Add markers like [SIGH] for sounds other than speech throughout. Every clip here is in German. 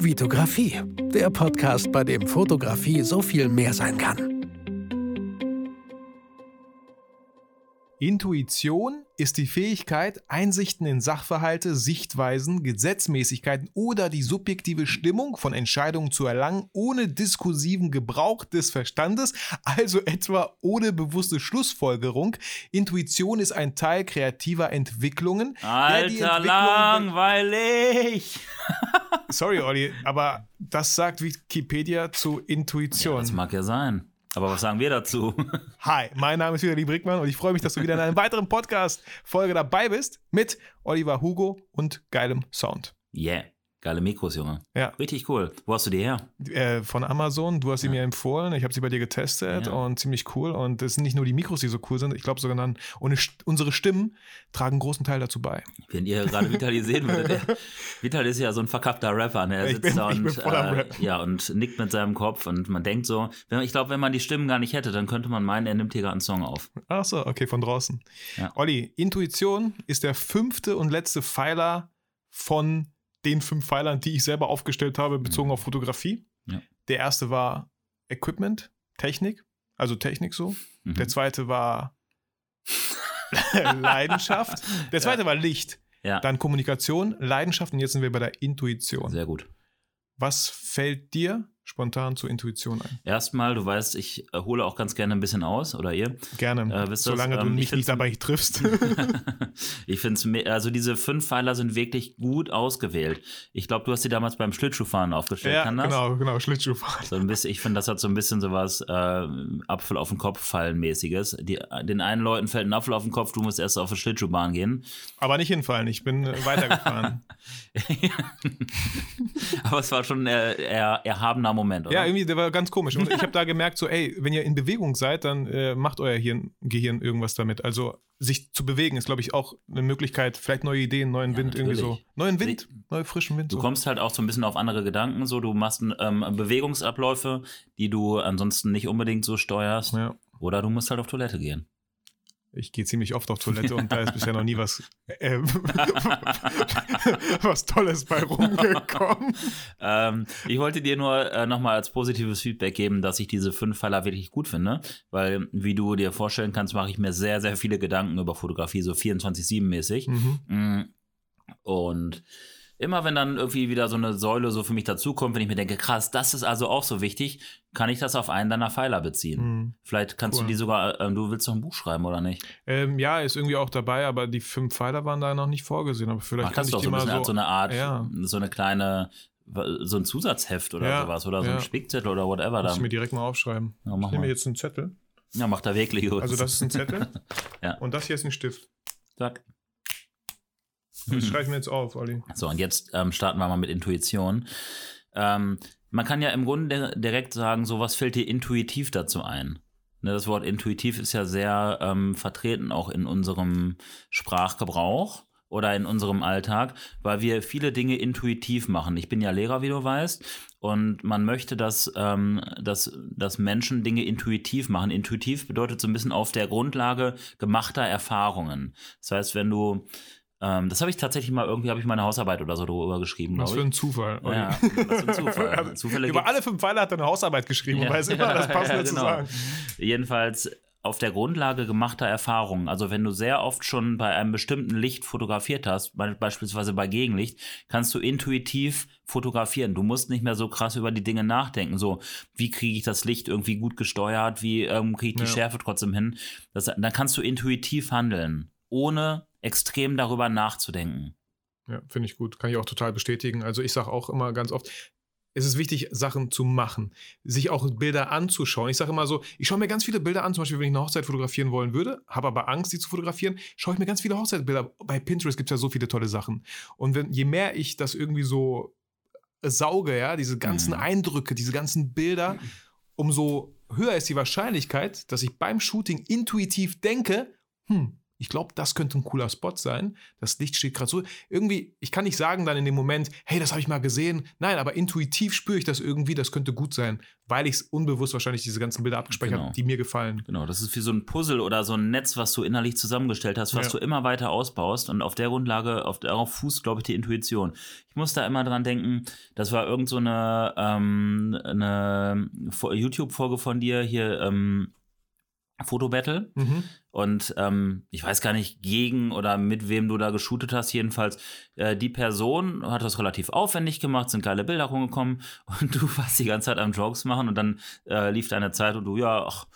Vitografie, der Podcast, bei dem Fotografie so viel mehr sein kann. Intuition ist die Fähigkeit, Einsichten in Sachverhalte, Sichtweisen, Gesetzmäßigkeiten oder die subjektive Stimmung von Entscheidungen zu erlangen, ohne diskursiven Gebrauch des Verstandes, also etwa ohne bewusste Schlussfolgerung. Intuition ist ein Teil kreativer Entwicklungen. Alter, Entwicklung langweilig! [LAUGHS] Sorry, Olli, aber das sagt Wikipedia zu Intuition. Ja, das mag ja sein. Aber was sagen wir dazu? [LAUGHS] Hi, mein Name ist wieder Brickmann und ich freue mich, dass du wieder in einer weiteren Podcast-Folge dabei bist mit Oliver Hugo und geilem Sound. Yeah. Geile Mikros, Junge. Ja. Richtig cool. Wo hast du die her? Äh, von Amazon. Du hast sie ja. mir empfohlen. Ich habe sie bei dir getestet ja. und ziemlich cool. Und es sind nicht nur die Mikros, die so cool sind. Ich glaube sogar dann, unsere Stimmen tragen einen großen Teil dazu bei. Wenn ihr gerade Vitali sehen würdet. [LAUGHS] Vital ist ja so ein verkappter Rapper. Ne? Er sitzt bin, da und, äh, ja, und nickt mit seinem Kopf. Und man denkt so, wenn, ich glaube, wenn man die Stimmen gar nicht hätte, dann könnte man meinen, er nimmt hier gerade einen Song auf. Ach so, okay, von draußen. Ja. Olli, Intuition ist der fünfte und letzte Pfeiler von den fünf Pfeilern, die ich selber aufgestellt habe, bezogen mhm. auf Fotografie. Ja. Der erste war Equipment, Technik, also Technik so. Mhm. Der zweite war [LAUGHS] Leidenschaft. Der zweite ja. war Licht. Ja. Dann Kommunikation, Leidenschaft und jetzt sind wir bei der Intuition. Sehr gut. Was fällt dir spontan zur Intuition ein? Erstmal, du weißt, ich äh, hole auch ganz gerne ein bisschen aus, oder ihr? Gerne, äh, solange das? du ähm, mich nicht dabei triffst. [LAUGHS] [LAUGHS] ich finde es, also diese fünf Pfeiler sind wirklich gut ausgewählt. Ich glaube, du hast sie damals beim Schlittschuhfahren aufgestellt, ja, kann das? genau, genau, Schlittschuhfahren. So ein bisschen, ich finde, das hat so ein bisschen sowas äh, Apfel auf den Kopf fallen mäßiges. Die, den einen Leuten fällt ein Apfel auf den Kopf, du musst erst auf die Schlittschuhbahn gehen. Aber nicht hinfallen, ich bin weitergefahren. [LAUGHS] Aber es war schon ein eher erhabener Moment, oder? Ja, irgendwie, der war ganz komisch. Und ich habe da gemerkt, so, ey, wenn ihr in Bewegung seid, dann äh, macht euer Hirn, Gehirn irgendwas damit. Also sich zu bewegen ist, glaube ich, auch eine Möglichkeit, vielleicht neue Ideen, neuen ja, Wind, natürlich. irgendwie so. Neuen Wind, neuen frischen Wind. Du so. kommst halt auch so ein bisschen auf andere Gedanken, so du machst ähm, Bewegungsabläufe, die du ansonsten nicht unbedingt so steuerst. Ja. Oder du musst halt auf Toilette gehen. Ich gehe ziemlich oft auf Toilette und da ist bisher noch nie was, [LAUGHS] äh, was Tolles bei rumgekommen. ähm, ich wollte dir nur äh, nochmal als positives Feedback geben, dass ich diese fünf Pfeiler wirklich gut finde, weil, wie du dir vorstellen kannst, mache ich mir sehr, sehr viele Gedanken über Fotografie, so 24-7-mäßig. Mhm. Mm, und immer wenn dann irgendwie wieder so eine Säule so für mich dazukommt, wenn ich mir denke, krass, das ist also auch so wichtig, kann ich das auf einen deiner Pfeiler beziehen. Mhm. Vielleicht kannst cool. du die sogar, ähm, du willst doch ein Buch schreiben, oder nicht? Ähm, ja, ist irgendwie auch dabei, aber die fünf Pfeiler waren da noch nicht vorgesehen. Aber vielleicht Ach, kann ich doch die so, mal so, so eine Art, ja. so eine kleine so ein Zusatzheft oder ja, sowas oder so ein Spickzettel oder whatever. Muss ich mir direkt mal aufschreiben. Ja, ich nehme jetzt einen Zettel. Ja, mach da wirklich. Also das ist ein Zettel. [LAUGHS] ja. Und das hier ist ein Stift. Sag. Das schreibe ich [LAUGHS] mir jetzt auf, Olli. So, und jetzt ähm, starten wir mal mit Intuition. Ähm, man kann ja im Grunde direkt sagen, so was fällt dir intuitiv dazu ein? Ne, das Wort intuitiv ist ja sehr ähm, vertreten auch in unserem Sprachgebrauch oder in unserem Alltag, weil wir viele Dinge intuitiv machen. Ich bin ja Lehrer, wie du weißt, und man möchte, dass, ähm, dass, dass Menschen Dinge intuitiv machen. Intuitiv bedeutet so ein bisschen auf der Grundlage gemachter Erfahrungen. Das heißt, wenn du ähm, das habe ich tatsächlich mal, irgendwie habe ich meine Hausarbeit oder so drüber geschrieben. Was für ein Zufall. Okay. Ja, was [LAUGHS] für ein Zufall. Zufälle Über alle fünf Pfeile hat er eine Hausarbeit geschrieben, ja. weiß immer [LAUGHS] das Passende ja, genau. zu sagen. Jedenfalls auf der Grundlage gemachter Erfahrungen. Also wenn du sehr oft schon bei einem bestimmten Licht fotografiert hast, beispielsweise bei Gegenlicht, kannst du intuitiv fotografieren. Du musst nicht mehr so krass über die Dinge nachdenken. So, wie kriege ich das Licht irgendwie gut gesteuert? Wie ähm, kriege ich die ja. Schärfe trotzdem hin? Das, dann kannst du intuitiv handeln, ohne extrem darüber nachzudenken. Ja, finde ich gut. Kann ich auch total bestätigen. Also ich sage auch immer ganz oft, es ist wichtig, Sachen zu machen, sich auch Bilder anzuschauen. Ich sage immer so, ich schaue mir ganz viele Bilder an, zum Beispiel, wenn ich eine Hochzeit fotografieren wollen würde, habe aber Angst, die zu fotografieren, schaue ich mir ganz viele Hochzeitsbilder. Bei Pinterest gibt es ja so viele tolle Sachen. Und wenn, je mehr ich das irgendwie so sauge, ja, diese ganzen mhm. Eindrücke, diese ganzen Bilder, umso höher ist die Wahrscheinlichkeit, dass ich beim Shooting intuitiv denke, hm, ich glaube, das könnte ein cooler Spot sein. Das Licht steht gerade so. Irgendwie, ich kann nicht sagen dann in dem Moment, hey, das habe ich mal gesehen. Nein, aber intuitiv spüre ich das irgendwie, das könnte gut sein, weil ich es unbewusst wahrscheinlich diese ganzen Bilder abgespeichert Genau. habe, die mir gefallen. Genau, das ist wie so ein Puzzle oder so ein Netz, was du innerlich zusammengestellt hast, was Ja. du immer weiter ausbaust und auf der Grundlage, auf, darauf fußt, glaube ich, die Intuition. Ich muss da immer dran denken, das war irgend so eine, ähm, eine Fo- YouTube-Folge von dir hier, ähm, Fotobattle. Mhm. Und ähm, ich weiß gar nicht, gegen oder mit wem du da geshootet hast. Jedenfalls, äh, die Person hat das relativ aufwendig gemacht, sind geile Bilder rumgekommen [LAUGHS] und du warst die ganze Zeit am Jokes machen und dann äh, lief deine Zeit und du, ja, ach,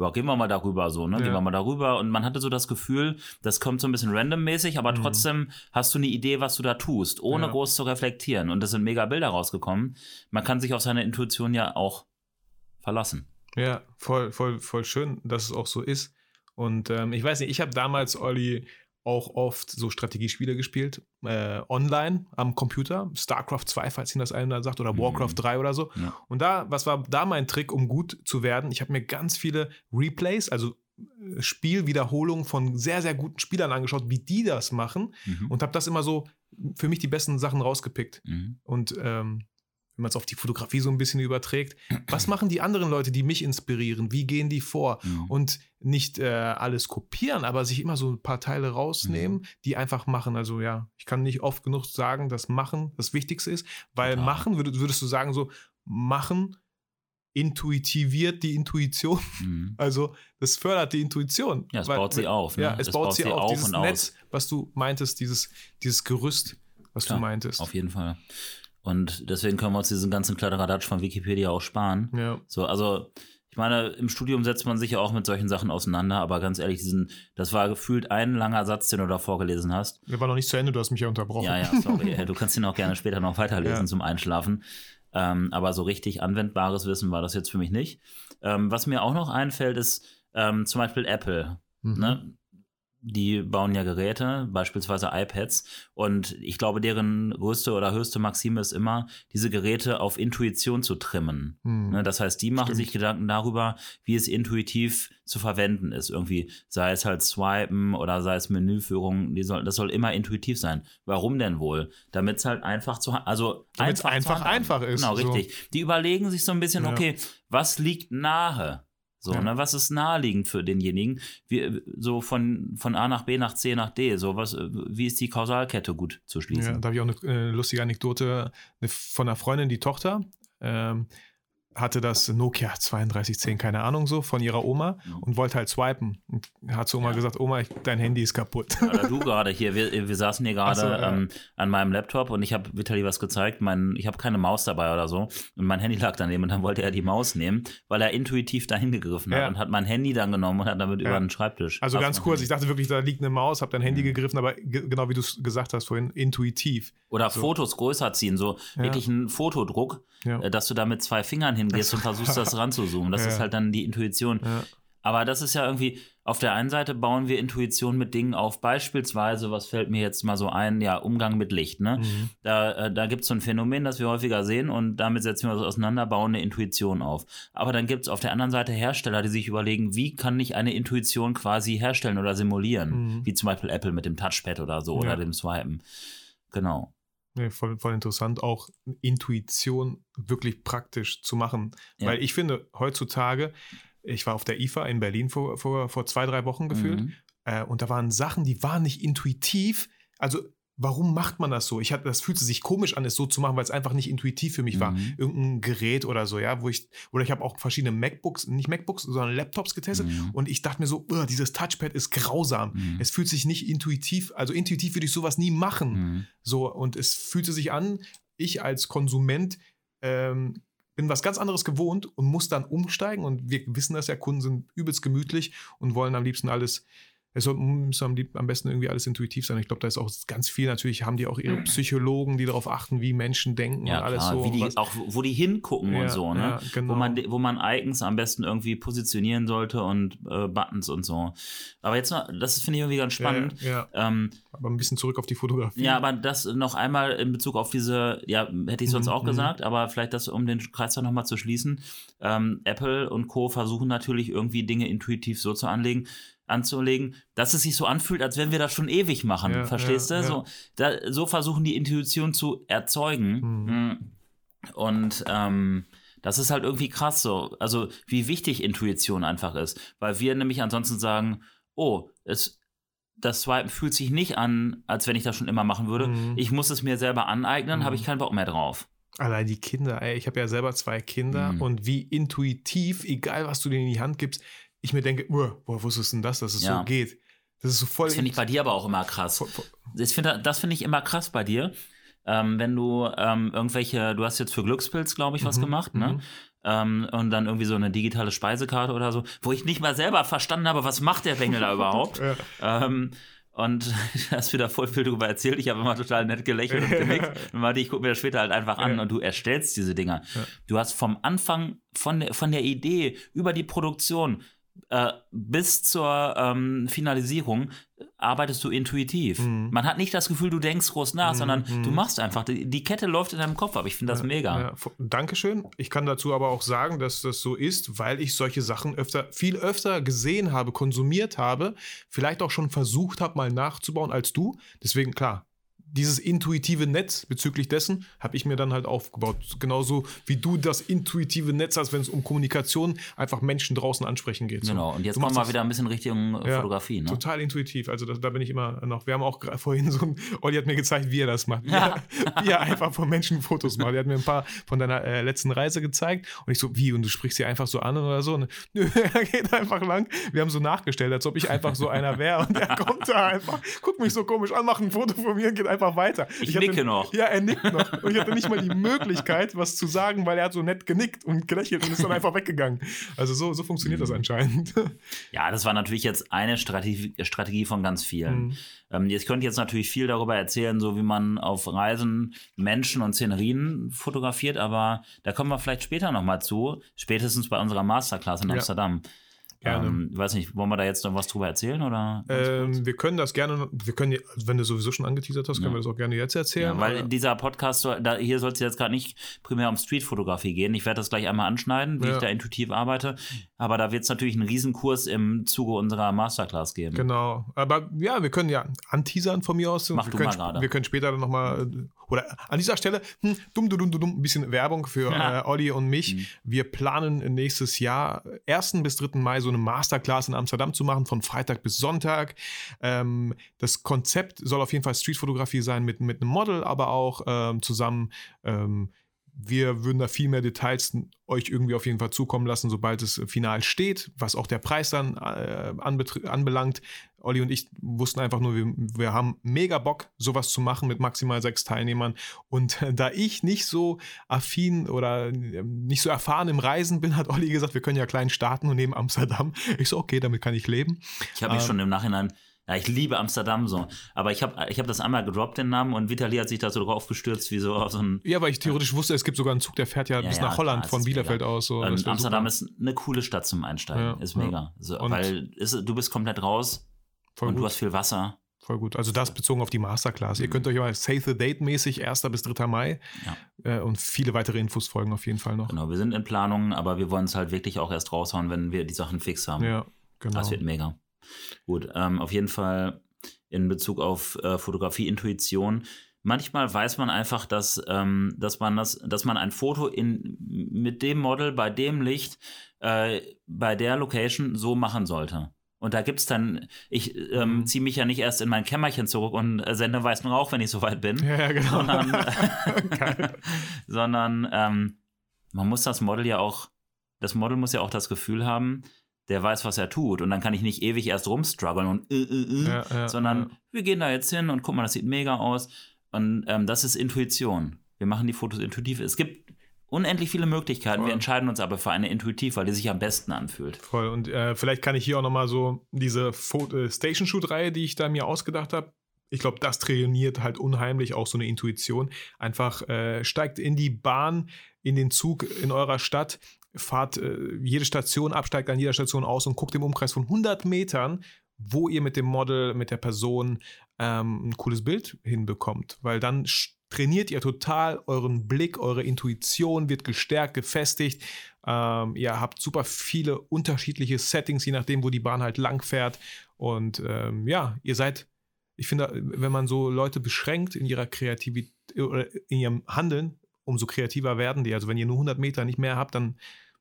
ja, gehen wir mal darüber so, ne? Gehen Ja. wir mal darüber. Und man hatte so das Gefühl, das kommt so ein bisschen randommäßig, aber Mhm. trotzdem hast du eine Idee, was du da tust, ohne Ja. groß zu reflektieren. Und es sind mega Bilder rausgekommen. Man kann sich auf seine Intuition ja auch verlassen. Ja, voll, voll, voll schön, dass es auch so ist. Und ähm, ich weiß nicht, ich habe damals, Olli, auch oft so Strategiespiele gespielt, äh, online am Computer. StarCraft 2, falls Ihnen das einer sagt, oder Mhm. Warcraft 3 oder so. Ja. Und da, was war da mein Trick, um gut zu werden? Ich habe mir ganz viele Replays, also äh, Spielwiederholungen von sehr, sehr guten Spielern angeschaut, wie die das machen. Mhm. Und habe das immer so für mich die besten Sachen rausgepickt. Mhm. Und ähm, wenn man es auf die Fotografie so ein bisschen überträgt, was machen die anderen Leute, die mich inspirieren? Wie gehen die vor? Mhm. Und nicht äh, alles kopieren, aber sich immer so ein paar Teile rausnehmen, Mhm. die einfach machen. Also ja, ich kann nicht oft genug sagen, dass Machen das Wichtigste ist, weil Total. Machen, würdest, würdest du sagen, so Machen intuitiviert die Intuition. Mhm. [LAUGHS] Also das fördert die Intuition. Ja, es Weil- baut sie auf. Ne? Ja, es, baut, sie auf. auf dieses und aus. Netz, was du meintest, dieses, dieses Gerüst, was Klar, du meintest. Auf jeden Fall. Und deswegen können wir uns diesen ganzen Kladderadatsch von Wikipedia auch sparen. ja. So, also, ich meine, im Studium setzt man sich ja auch mit solchen Sachen auseinander, aber ganz ehrlich, diesen, das war gefühlt ein langer Satz, den du da vorgelesen hast. Der war noch nicht zu Ende, du hast mich ja unterbrochen. Ja, ja, sorry. [LAUGHS] du kannst ihn auch gerne später noch weiterlesen Ja. zum Einschlafen. Ähm, aber so richtig anwendbares Wissen war das jetzt für mich nicht. Ähm, was mir auch noch einfällt, ist ähm, zum Beispiel Apple. Mhm. Ne? Die bauen ja Geräte, beispielsweise iPads. Und ich glaube, deren größte oder höchste Maxime ist immer, diese Geräte auf Intuition zu trimmen. Mhm. Ne, das heißt, die machen Stimmt. sich Gedanken darüber, wie es intuitiv zu verwenden ist. Irgendwie, sei es halt Swipen oder sei es Menüführung, die soll, das soll immer intuitiv sein. Warum denn wohl? Damit es halt einfach zu, also Damit's einfach handhaben. einfach ist, Genau, so. richtig. Die überlegen sich so ein bisschen, Ja. okay, was liegt nahe? So, Ja. ne, was ist naheliegend für denjenigen? Wie, so von, von A nach B nach C nach D, so was, wie ist die Kausalkette gut zu Ja, schließen? da habe ich auch eine äh, lustige Anekdote eine, von einer Freundin, die Tochter ähm, hatte das Nokia 3210, keine Ahnung so, von ihrer Oma und wollte halt swipen. Und hat zu Oma Ja. gesagt, Oma, ich, dein Handy ist kaputt. Oder du gerade hier, wir, wir saßen hier gerade so, ja. ähm, an meinem Laptop und ich habe Vitali was gezeigt. Mein, ich habe keine Maus dabei oder so. Und mein Handy lag daneben und dann wollte er die Maus nehmen, weil er intuitiv dahin gegriffen hat Ja. und hat mein Handy dann genommen und hat damit Ja. über den Schreibtisch. Also ganz kurz, Handy. ich dachte wirklich, da liegt eine Maus, habe dein Handy Mhm. gegriffen, aber ge genau wie du es gesagt hast vorhin, intuitiv. Oder so. Fotos größer ziehen, so wirklich ein Fotodruck, äh, dass du da mit zwei Fingern hingehst und versuchst, das ranzuzoomen. Das [LAUGHS] Ja. ist halt dann die Intuition. Ja. Aber das ist ja irgendwie, auf der einen Seite bauen wir Intuition mit Dingen auf, beispielsweise, was fällt mir jetzt mal so ein, ja, Umgang mit Licht, ne? Mhm. Da, äh, da gibt es so ein Phänomen, das wir häufiger sehen und damit setzen wir uns auseinander, bauen eine Intuition auf. Aber dann gibt es auf der anderen Seite Hersteller, die sich überlegen, wie kann ich eine Intuition quasi herstellen oder simulieren? Mhm. Wie zum Beispiel Apple mit dem Touchpad oder so Ja. oder dem Swipen. Genau. Nee, voll, voll interessant, auch Intuition wirklich praktisch zu machen. Ja. Weil ich finde, heutzutage, ich war auf der IFA in Berlin vor, vor, vor zwei, drei Wochen gefühlt, Mhm. äh, und da waren Sachen, die waren nicht intuitiv. Also, warum macht man das so? Ich hatte, das fühlte sich komisch an, es so zu machen, weil es einfach nicht intuitiv für mich war. Mhm. Irgendein Gerät oder so, ja, wo ich, oder ich habe auch verschiedene MacBooks, nicht MacBooks, sondern Laptops getestet Mhm. und ich dachte mir so, "Ugh, dieses Touchpad ist grausam. Mhm. Es fühlt sich nicht intuitiv, also intuitiv würde ich sowas nie machen. Mhm. So, und es fühlte sich an, ich als Konsument ähm, bin was ganz anderes gewohnt und muss dann umsteigen. Und wir wissen das ja, Kunden sind übelst gemütlich und wollen am liebsten alles, es soll, muss am, lieb, am besten irgendwie alles intuitiv sein. Ich glaube, da ist auch ganz viel, natürlich haben die auch ihre Psychologen, die darauf achten, wie Menschen denken Ja, und alles klar, so. die, was- auch wo die hingucken Ja, und so, ne? ja, genau. wo, man, wo man Icons am besten irgendwie positionieren sollte und äh, Buttons und so. Aber jetzt noch, das finde ich irgendwie ganz spannend. Ähm, aber ein bisschen zurück auf die Fotografie. ja, aber das noch einmal in Bezug auf diese, ja, hätte ich sonst Mhm, auch mhm. gesagt, aber vielleicht das, um den Kreis da nochmal zu schließen. Ähm, Apple und Co. versuchen natürlich irgendwie Dinge intuitiv so zu anlegen. Anzulegen, dass es sich so anfühlt, als wenn wir das schon ewig machen. Ja, Verstehst ja, du? ja. So, da, so versuchen die Intuition zu erzeugen. Mhm. Und ähm, das ist halt irgendwie krass so. Also, wie wichtig Intuition einfach ist. Weil wir nämlich ansonsten sagen, oh, es, das Swipen fühlt sich nicht an, als wenn ich das schon immer machen würde. Mhm. Ich muss es mir selber aneignen, habe ich keinen Bock mehr drauf. Allein die Kinder, ey, ich habe ja selber zwei Kinder Mhm. und wie intuitiv, egal was du denen in die Hand gibst, ich mir denke, "Uah, woher wusstest du denn das, dass es Ja. so geht? Das ist so voll. Das finde ich bei dir aber auch immer krass. voll, voll Das finde das finde ich immer krass bei dir. Ähm, wenn du ähm, irgendwelche, du hast jetzt für Glückspilz, glaube ich, was Mhm, gemacht, ne? mhm. Ähm, und dann irgendwie so eine digitale Speisekarte oder so, wo ich nicht mal selber verstanden habe, was macht der Bengel da überhaupt. [LAUGHS] Ja. Ähm, und [LAUGHS] du hast wieder voll viel darüber erzählt. Ich habe immer total nett gelächelt und [LAUGHS] genickt. Und meinte, ich gucke mir das später halt einfach an Ja. und du erstellst diese Dinger. Ja. Du hast vom Anfang, von der, von der Idee über die Produktion äh, bis zur ähm, Finalisierung arbeitest du intuitiv. Mhm. Man hat nicht das Gefühl, du denkst groß nach, Mhm, sondern mhm. du machst einfach. Die, die Kette läuft in deinem Kopf ab. Ich finde das mega. Ja, Dankeschön. Ich kann dazu aber auch sagen, dass das so ist, weil ich solche Sachen öfter, viel öfter gesehen habe, konsumiert habe, vielleicht auch schon versucht habe, mal nachzubauen als du. Deswegen, klar, dieses intuitive Netz bezüglich dessen habe ich mir dann halt aufgebaut. Genauso wie du das intuitive Netz hast, wenn es um Kommunikation einfach Menschen draußen ansprechen geht. So. Genau. Und jetzt kommen wir das wieder ein bisschen Richtung äh, Ja, Fotografie. Ne? Total intuitiv. Also da, da bin ich immer noch. Wir haben auch [LAUGHS] vorhin so ein. Olli hat mir gezeigt, wie er das macht. Wie, er, [LAUGHS] wie er einfach von Menschen Fotos macht. Er hat mir ein paar von deiner äh, letzten Reise gezeigt. Und ich so, wie? Und du sprichst sie einfach so an oder so? Und, [LAUGHS] nö, er geht einfach lang. Wir haben so nachgestellt, als ob ich einfach so einer wäre. Und er kommt da einfach, guckt mich so komisch an, macht ein Foto von mir und geht einfach weiter. Ich hatte- nicke noch. Ja, er nickt noch. Und ich hatte nicht mal die Möglichkeit, was zu sagen, weil er hat so nett genickt und gelächelt und ist dann einfach weggegangen. Also so, so funktioniert das anscheinend. Ja, das war natürlich jetzt eine Strategie, Strategie von ganz vielen. Mhm. Ähm, ich könnte jetzt natürlich viel darüber erzählen, so wie man auf Reisen Menschen und Szenerien fotografiert, aber da kommen wir vielleicht später nochmal zu, spätestens bei unserer Masterclass in Ja. Gerne. Ähm, weiß nicht, wollen wir da jetzt noch was drüber erzählen oder? Ähm, wir können das gerne, wir können, wenn du sowieso schon angeteasert hast, können Ja. wir das auch gerne jetzt erzählen. Ja, weil aber- dieser Podcast, da, hier soll es jetzt gerade nicht primär um Streetfotografie gehen. Ich werde das gleich einmal anschneiden, wie Ja. ich da intuitiv arbeite. Aber da wird es natürlich einen Riesenkurs im Zuge unserer Masterclass geben. Genau. Aber ja, wir können ja anteasern von mir aus. Mach wir du können, mal gerade. Wir können später dann nochmal, oder an dieser Stelle, hm, dumm, dumm, dumm, dumm, ein bisschen Werbung für Ja. äh, Olli und mich. Mhm. Wir planen nächstes Jahr, 1. bis 3. Mai, so eine Masterclass in Amsterdam zu machen, von Freitag bis Sonntag. Ähm, das Konzept soll auf jeden Fall Streetfotografie sein mit, mit einem Model, aber auch ähm, zusammen. Ähm, wir würden da viel mehr Details euch irgendwie auf jeden Fall zukommen lassen, sobald es final steht, was auch der Preis dann äh, anbelangt. Olli und ich wussten einfach nur, wir, wir haben mega Bock, sowas zu machen mit maximal sechs Teilnehmern. Und äh, [LAUGHS] da ich nicht so affin oder äh, nicht so erfahren im Reisen bin, hat Olli gesagt, wir können ja klein starten und nehmen Amsterdam. Ich so, okay, damit kann ich leben. Ich habe mich Ähm, schon im Nachhinein, ja, ich liebe Amsterdam so. Aber ich habe ich hab das einmal gedroppt, den Namen, und Vitali hat sich da so drauf gestürzt, wie so auf so ein. Ja, weil ich theoretisch wusste, es gibt sogar einen Zug, der fährt ja, Ja, bis ja, nach Holland klar, von Bielefeld mega. aus. So. Ähm, wär Amsterdam super. ist eine coole Stadt zum Einsteigen. Ist mega. So, Und- weil ist, du bist komplett raus voll und gut. du hast viel Wasser. Voll gut. Also das bezogen auf die Masterclass. Ihr Mhm. könnt euch mal Save the Date mäßig 1. bis 3. Mai Ja. äh, und viele weitere Infos folgen auf jeden Fall noch. Genau, wir sind in Planung, aber wir wollen es halt wirklich auch erst raushauen, wenn wir die Sachen fix haben. Ja, genau. Das wird mega. Gut, ähm, auf jeden Fall in Bezug auf äh, Fotografie, Intuition. Manchmal weiß man einfach, dass, ähm, dass man das, dass man ein Foto in, mit dem Model, bei dem Licht, äh, bei der Location so machen sollte. Und da gibt es dann, ich ähm, Mhm. ziehe mich ja nicht erst in mein Kämmerchen zurück und äh, sende weißen Rauch, wenn ich soweit bin Ja, genau. sondern, [LAUGHS] [LAUGHS] sondern ähm, man muss das Model ja auch, das Model muss ja auch das Gefühl haben, der weiß, was er tut. Und dann kann ich nicht ewig erst rumstruggeln und äh, äh, äh, Ja, ja, sondern ja. wir gehen da jetzt hin und guck mal, das sieht mega aus. Und ähm, das ist Intuition. Wir machen die Fotos intuitiv. Es gibt unendlich viele Möglichkeiten. Voll. Wir entscheiden uns aber für eine intuitiv, weil die sich am besten anfühlt. Voll. Und äh, vielleicht kann ich hier auch nochmal so diese äh, Station-Shoot-Reihe, die ich da mir ausgedacht habe, ich glaube, das trainiert halt unheimlich auch so eine Intuition. Einfach äh, steigt in die Bahn, in den Zug in eurer Stadt, fahrt äh, jede Station ab, steigt an jeder Station aus und guckt im Umkreis von 100 Metern, wo ihr mit dem Model, mit der Person ähm, ein cooles Bild hinbekommt. Weil dann trainiert ihr total euren Blick, eure Intuition wird gestärkt, gefestigt. Ähm, ihr habt super viele unterschiedliche Settings, je nachdem, wo die Bahn halt lang fährt. Und ähm, ja, ihr seid, ich finde, wenn man so Leute beschränkt in ihrer Kreativität oder in ihrem Handeln, umso kreativer werden die. Also wenn ihr nur 100 Meter nicht mehr habt, dann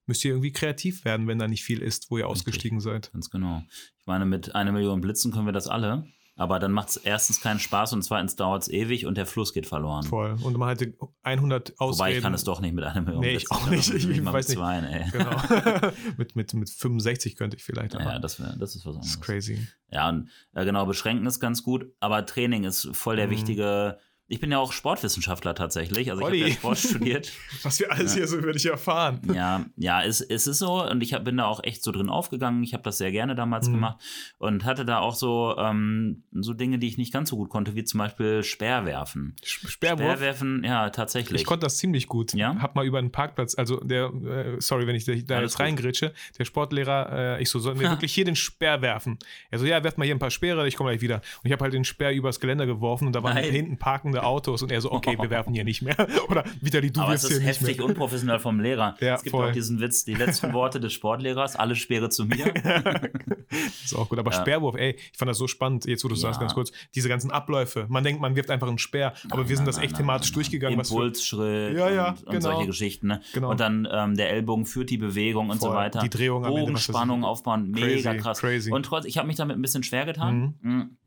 müsst ihr irgendwie kreativ werden, wenn da nicht viel ist, wo ihr Richtig. ausgestiegen seid. Ganz genau. Ich meine, mit einer Million Blitzen können wir das alle. Aber dann macht es erstens keinen Spaß und zweitens dauert es ewig und der Fluss geht verloren. Voll. Und man hatte 100 Ausreden. Wobei ich kann es doch nicht mit einer Million Nee, ich auch nicht. Ich mal weiß mit nicht. zwei, ey. Genau. [LAUGHS] [LAUGHS] mit, mit, mit 65 könnte ich vielleicht. Aber Ja, das, wär, das ist was das ist anderes. crazy. Ja, und äh, genau, beschränken ist ganz gut, aber Training ist voll der Mhm. wichtige. Ich bin ja auch Sportwissenschaftler tatsächlich. Also ich habe Olli. ja Sport studiert. [LAUGHS] Was wir alles Ja. hier so über dich erfahren. Ja, ja, es, es ist so und ich hab, bin da auch echt so drin aufgegangen. Ich habe das sehr gerne damals Mhm. gemacht und hatte da auch so, ähm, so Dinge, die ich nicht ganz so gut konnte, wie zum Beispiel Speerwerfen. Sperrwurf. Speerwerfen, ja, tatsächlich. Ich konnte das ziemlich gut. Ja? Hab mal über einen Parkplatz, also der, äh, sorry, wenn ich da Alles jetzt reingritsche, der Sportlehrer, äh, ich so, sollen wir wirklich hier den Speer werfen? Er so, ja, werft mal hier ein paar Speere, ich komme gleich wieder. Und ich habe halt den Speer übers Geländer geworfen und da waren Nein. hinten parkende Autos und er so, okay, wir werfen hier nicht mehr. [LAUGHS] Oder Vitali, du aber es wirst hier ist nicht heftig mehr. unprofessionell vom Lehrer. Ja, es gibt voll. auch diesen Witz, die letzten [LAUGHS] Worte des Sportlehrers, alle Speere zu mir. [LAUGHS] ist auch gut. Aber Ja. Speerwurf, ey, ich fand das so spannend, jetzt wo du Ja. sagst, ganz kurz, diese ganzen Abläufe. Man denkt, man wirft einfach einen Speer, aber wir sind das Nein, echt nein, thematisch durchgegangen. Impulsschritt Ja, ja, und, und genau. solche Geschichten. Ne? Genau. Und dann ähm, der Ellbogen führt die Bewegung und so Voll. weiter. Die Drehung am Ende, was das Bogenspannung ist. aufbauen, mega Crazy, krass. crazy. Und trotz, ich habe mich damit ein bisschen schwer getan. Mhm.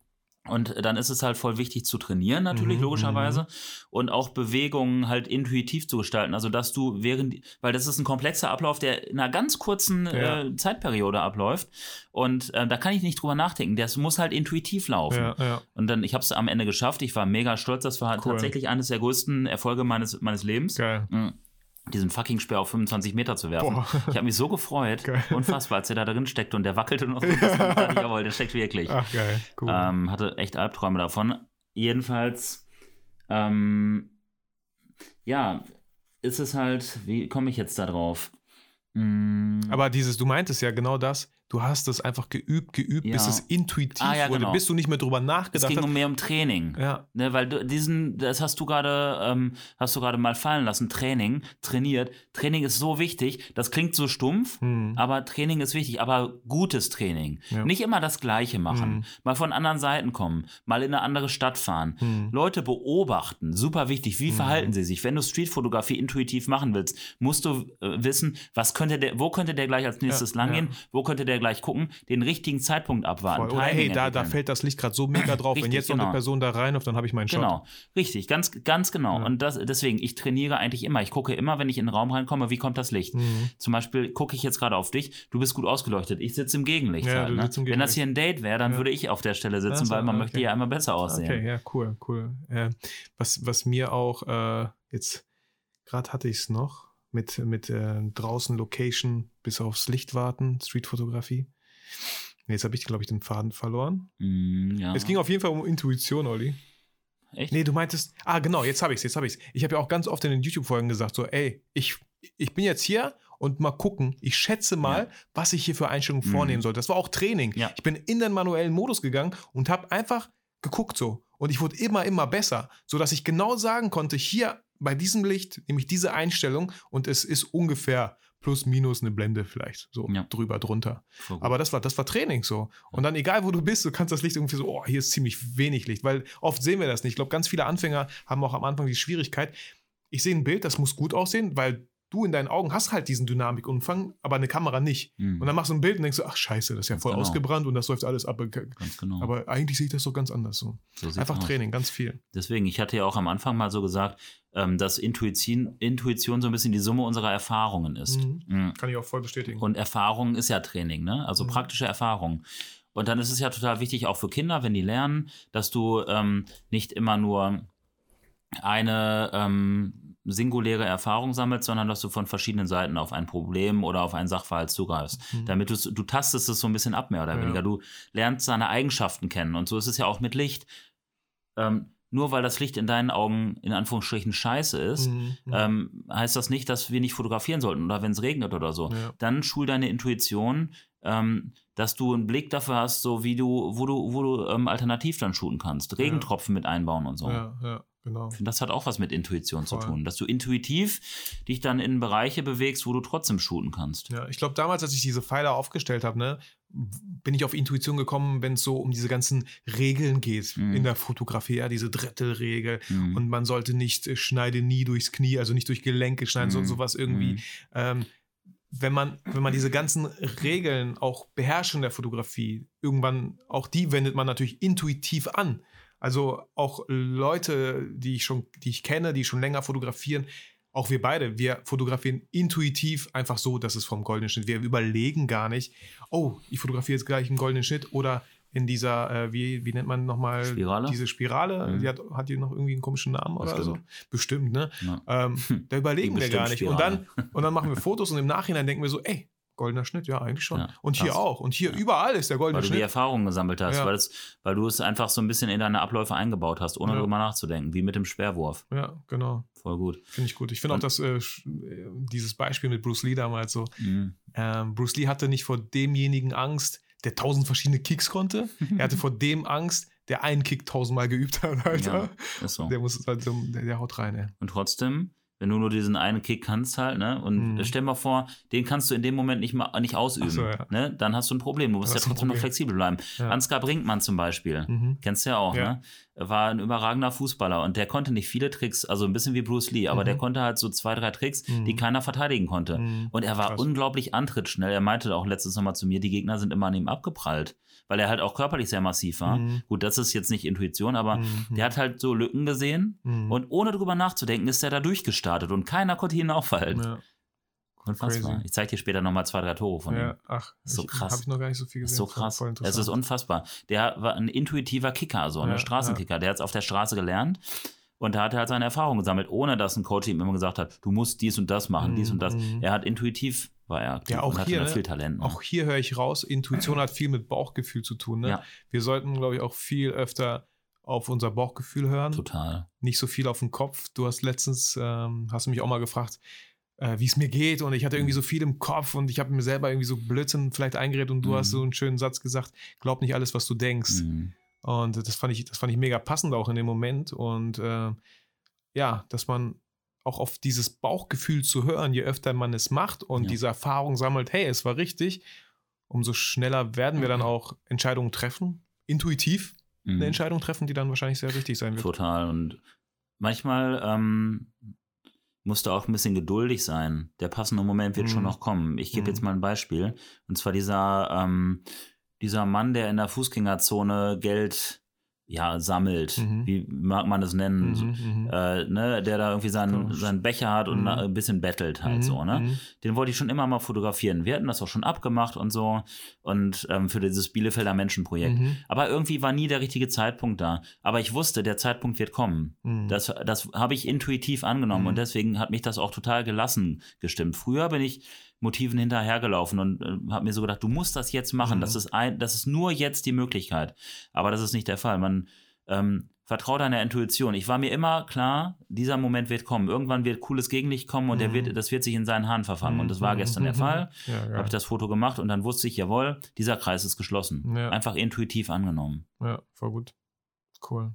Und dann ist es halt voll wichtig zu trainieren, natürlich, Mhm, logischerweise. Und auch Bewegungen halt intuitiv zu gestalten. Also, dass du während, weil das ist ein komplexer Ablauf, der in einer ganz kurzen Ja. äh, Zeitperiode abläuft. Und äh, da kann ich nicht drüber nachdenken. Das muss halt intuitiv laufen. Ja, ja. Und dann, ich habe es am Ende geschafft. Ich war mega stolz. Das war Cool. tatsächlich eines der größten Erfolge meines, meines Lebens. Geil. Mhm. Diesen fucking Speer auf 25 Meter zu werfen. Boah. Ich habe mich so gefreut. Geil. Unfassbar, als der da drin steckte und der wackelte noch. so ein bisschen. dachte Jawohl, der steckt wirklich. Ach, geil. Cool. Ähm, hatte echt Albträume davon. Jedenfalls, ähm, ja, ist es halt, wie komme ich jetzt da drauf? Mm, Aber dieses, du meintest ja genau das, du hast es einfach geübt, geübt, bis Ja. es intuitiv Ah, ja, wurde, genau. bis du nicht mehr drüber es nachgedacht ging hast. um mehr um Training. Ja, Ne, weil du, diesen, das hast du gerade, ähm, hast du gerade mal fallen lassen. Training, trainiert. Training ist so wichtig. Das klingt so stumpf, Hm. aber Training ist wichtig. Aber gutes Training. Ja. Nicht immer das Gleiche machen. Mhm. Mal von anderen Seiten kommen. Mal in eine andere Stadt fahren. Hm. Leute beobachten. Super wichtig. Wie verhalten sie sich? Wenn du Streetfotografie intuitiv machen willst, musst du äh, wissen, was könnte der, wo könnte der gleich als nächstes langgehen? Wo könnte der gleich gucken? Den richtigen Zeitpunkt abwarten. Voll. Oder Timing hey, da, da fällt das Licht gerade so mega [CLEARS THROAT] drauf. Wenn Richtig, jetzt noch eine genau. Person da reinläuft, dann habe ich meinen Shot. Genau, richtig, ganz, ganz genau. Ja. Und das, deswegen, ich trainiere eigentlich immer. Ich gucke immer, wenn ich in den Raum reinkomme, wie kommt das Licht? Mhm. Zum Beispiel gucke ich jetzt gerade auf dich, du bist gut ausgeleuchtet. Ich sitze im Gegenlicht. Ja, halt, ne? im Wenn das Gegenlicht. hier ein Date wäre, dann Ja. würde ich auf der Stelle sitzen, Ach so, weil man okay. möchte ja immer besser aussehen. Okay, ja, cool, cool. Äh, was, was mir auch äh, jetzt, gerade hatte ich es noch, mit, mit äh, draußen Location bis aufs Licht warten, Streetfotografie. Nee, jetzt habe ich, glaube ich, den Faden verloren. Mm, ja. Es ging auf jeden Fall um Intuition, Olli. Echt? Nee, du meintest, ah, genau, jetzt habe ich es, jetzt habe ich es. Ich habe ja auch ganz oft in den YouTube-Folgen gesagt, so, ey, ich, ich bin jetzt hier und mal gucken, ich schätze mal, was ich hier für Einstellungen Mhm. vornehmen soll. Das war auch Training. Ja. Ich bin in den manuellen Modus gegangen und habe einfach geguckt so. Und ich wurde immer, immer besser, sodass ich genau sagen konnte, hier bei diesem Licht nehme ich diese Einstellung und es ist ungefähr plus minus eine Blende vielleicht, so Ja. drüber, drunter. Aber das war, das war Training so. Und dann, egal wo du bist, du kannst das Licht irgendwie so, oh, hier ist ziemlich wenig Licht, weil oft sehen wir das nicht. Ich glaube, ganz viele Anfänger haben auch am Anfang die Schwierigkeit. Ich sehe ein Bild, das muss gut aussehen, weil du in deinen Augen hast halt diesen Dynamikumfang, aber eine Kamera nicht. Mm, Und dann machst du ein Bild und denkst du, ach scheiße, das ist ja Ganz voll genau. ausgebrannt und das läuft alles ab. ganz genau. Aber eigentlich sehe ich das so ganz anders so. so Einfach aus. Training, ganz viel. Deswegen, ich hatte ja auch am Anfang mal so gesagt, ähm, dass Intuition, Intuition so ein bisschen die Summe unserer Erfahrungen ist. Mhm. Mm. Kann ich auch voll bestätigen. Und Erfahrung ist ja Training, ne? Also Mhm. praktische Erfahrung. Und dann ist es ja total wichtig, auch für Kinder, wenn die lernen, dass du ähm, nicht immer nur eine ähm, singuläre Erfahrung sammelst, sondern dass du von verschiedenen Seiten auf ein Problem oder auf einen Sachverhalt zugreifst. Mhm. Damit du, du tastest es so ein bisschen ab, mehr oder Ja. weniger. Du lernst seine Eigenschaften kennen. Und so ist es ja auch mit Licht. Ähm, nur weil das Licht in deinen Augen in Anführungsstrichen scheiße ist, Mhm. Mhm. ähm, heißt das nicht, dass wir nicht fotografieren sollten oder wenn es regnet oder so. Ja. Dann schul deine Intuition, ähm, dass du einen Blick dafür hast, so wie du, wo du, wo du ähm, alternativ dann shooten kannst. Regentropfen mit einbauen und so. Ja, ja, genau. Das hat auch was mit Intuition Voll. zu tun, dass du intuitiv dich dann in Bereiche bewegst, wo du trotzdem shooten kannst. Ja, ich glaube, damals, als ich diese Pfeiler aufgestellt habe, ne, bin ich auf Intuition gekommen, wenn es so um diese ganzen Regeln geht Mhm. in der Fotografie, ja, diese Drittelregel. Mhm. Und man sollte nicht äh, schneide nie durchs Knie, also nicht durch Gelenke schneiden, so Mhm. sowas irgendwie. Mhm. Ähm, wenn man, wenn man diese ganzen Regeln auch beherrscht in der Fotografie, irgendwann, auch die wendet man natürlich intuitiv an. Also auch Leute, die ich schon, die ich kenne, die schon länger fotografieren, auch wir beide, wir fotografieren intuitiv einfach so, dass es vom goldenen Schnitt. Wir überlegen gar nicht, oh, ich fotografiere jetzt gleich einen goldenen Schnitt oder in dieser, äh, wie, wie nennt man nochmal Spirale? diese Spirale? Mhm. Die hat, hat die noch irgendwie einen komischen Namen oder so? Bestimmt. Bestimmt, ne? Ja. Ähm, [LAUGHS] da überlegen wir gar nicht. Und dann, und dann machen wir Fotos und im Nachhinein denken wir so, ey, goldener Schnitt, ja, eigentlich schon. Ja, und hier auch. Und hier überall ist der goldene Weil du die Schnitt. Erfahrung gesammelt hast, Ja. weil, es, weil du es einfach so ein bisschen in deine Abläufe eingebaut hast, ohne Ja. darüber nachzudenken, wie mit dem Sperrwurf. Ja, genau. Voll gut. Finde ich gut. Ich finde auch dass äh, äh, dieses Beispiel mit Bruce Lee damals so. Mhm. Ähm, Bruce Lee hatte nicht vor demjenigen Angst, der tausend verschiedene Kicks konnte. Er hatte [LAUGHS] vor dem Angst, der einen Kick tausendmal geübt hat, Alter. Ja, so. Der muss halt so, der, der haut rein, ey. Und trotzdem, wenn du nur diesen einen Kick kannst halt, ne? Und Mhm. stell mal vor, den kannst du in dem Moment nicht mal nicht ausüben. So, ja. ne? Dann hast du ein Problem. Du musst ja trotzdem noch flexibel bleiben. Ja. Ansgar Brinkmann zum Beispiel. Mhm. Kennst du ja auch, Ja. ne? War ein überragender Fußballer und der konnte nicht viele Tricks, also ein bisschen wie Bruce Lee, aber Mhm. der konnte halt so zwei, drei Tricks, Mhm. die keiner verteidigen konnte. Mhm. Und er war Krass. unglaublich antrittsschnell. Er meinte auch letztes nochmal zu mir, die Gegner sind immer an ihm abgeprallt, weil er halt auch körperlich sehr massiv war. Mhm. Gut, das ist jetzt nicht Intuition, aber Mhm. der hat halt so Lücken gesehen Mhm. und ohne drüber nachzudenken ist er da durchgestartet und keiner konnte ihn aufhalten. ja. Unfassbar. crazy. Ich zeige dir später nochmal zwei, drei Tore von ihm. ja, ach, Ist so ich, krass. Habe ich noch gar nicht so viel Das gesehen. ist so krass. Es ist unfassbar. Der war ein intuitiver Kicker, so ein Ja, Straßenkicker. Der hat es auf der Straße gelernt und da hat er halt seine Erfahrungen gesammelt, ohne dass ein Coach ihm immer gesagt hat, du musst dies und das machen, dies und das. Mhm. Er hat intuitiv, war er aktiv Ja, auch hier, ne? viel Talent. Ne? Auch hier höre ich raus, Intuition hat viel mit Bauchgefühl zu tun. Ne? Ja. Wir sollten, glaube ich, auch viel öfter auf unser Bauchgefühl hören. Total. Nicht so viel auf den Kopf. Du hast letztens, ähm, hast du mich auch mal gefragt, äh, wie es mir geht und ich hatte irgendwie so viel im Kopf und ich habe mir selber irgendwie so Blödsinn vielleicht eingeredet und du Mhm. hast so einen schönen Satz gesagt, glaub nicht alles, was du denkst. Mhm. Und das fand ich, das fand ich mega passend auch in dem Moment. Und äh, ja, dass man auch auf dieses Bauchgefühl zu hören, je öfter man es macht und Ja. diese Erfahrung sammelt, hey, es war richtig, umso schneller werden wir dann auch Entscheidungen treffen, intuitiv Mhm. eine Entscheidung treffen, die dann wahrscheinlich sehr richtig sein wird. Total. Und manchmal ähm, musst du auch ein bisschen geduldig sein. Der passende Moment wird Mhm. schon noch kommen. Ich gebe Mhm. jetzt mal ein Beispiel. Und zwar dieser, ähm, dieser Mann, der in der Fußgängerzone Geld ja, sammelt. Mhm. Wie mag man es nennen? Mhm, mhm. Äh, ne, der da irgendwie seinen, seinen Becher hat und Mhm. ein bisschen bettelt halt Mhm, so, ne? mhm. Den wollte ich schon immer mal fotografieren. Wir hatten das auch schon abgemacht und so und ähm, für dieses Bielefelder Menschenprojekt. Aber irgendwie war nie der richtige Zeitpunkt da. Aber ich wusste, der Zeitpunkt wird kommen. Das, das habe ich intuitiv angenommen und deswegen hat mich das auch total gelassen gestimmt. Früher bin ich Motiven hinterhergelaufen und äh, habe mir so gedacht, du musst das jetzt machen. Mhm. Das, ist ein, das ist nur jetzt die Möglichkeit. Aber das ist nicht der Fall. Man ähm, vertraut deiner Intuition. Ich war mir immer klar, dieser Moment wird kommen. Irgendwann wird cooles Gegenlicht kommen und der Mhm. wird, das wird sich in seinen Haaren verfangen. Und das war Mhm. gestern der Mhm. Fall. Ja, Da geil. habe ich das Foto gemacht und dann wusste ich, jawohl, dieser Kreis ist geschlossen. Ja. Einfach intuitiv angenommen. ja, voll gut. Cool.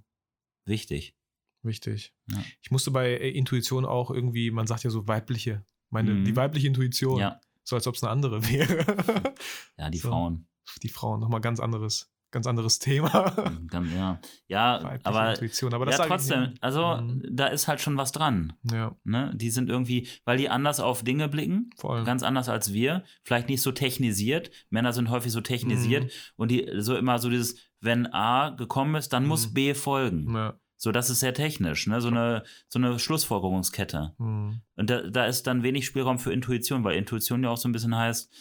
Wichtig. Wichtig. Ja. Ich musste bei äh, Intuition auch irgendwie, man sagt ja so weibliche, meine, Mhm. die weibliche Intuition, Ja, so als ob es eine andere [LAUGHS] wäre. ja, die So. Frauen. die Frauen, nochmal ganz anderes, ganz anderes Thema. Ganz, ja, ja Weibliche aber Intuition, aber das ja, trotzdem, also Mhm. da ist halt schon was dran. Ja, Ne? Die sind irgendwie, weil die anders auf Dinge blicken, voll. ganz anders als wir, vielleicht nicht so technisiert. Männer sind häufig so technisiert Mhm. und die so immer so dieses, wenn A gekommen ist, dann muss Mhm. B folgen. ja. So, das ist sehr technisch, ne? So eine, so eine Schlussfolgerungskette. Mhm. Und da, da ist dann wenig Spielraum für Intuition, weil Intuition ja auch so ein bisschen heißt,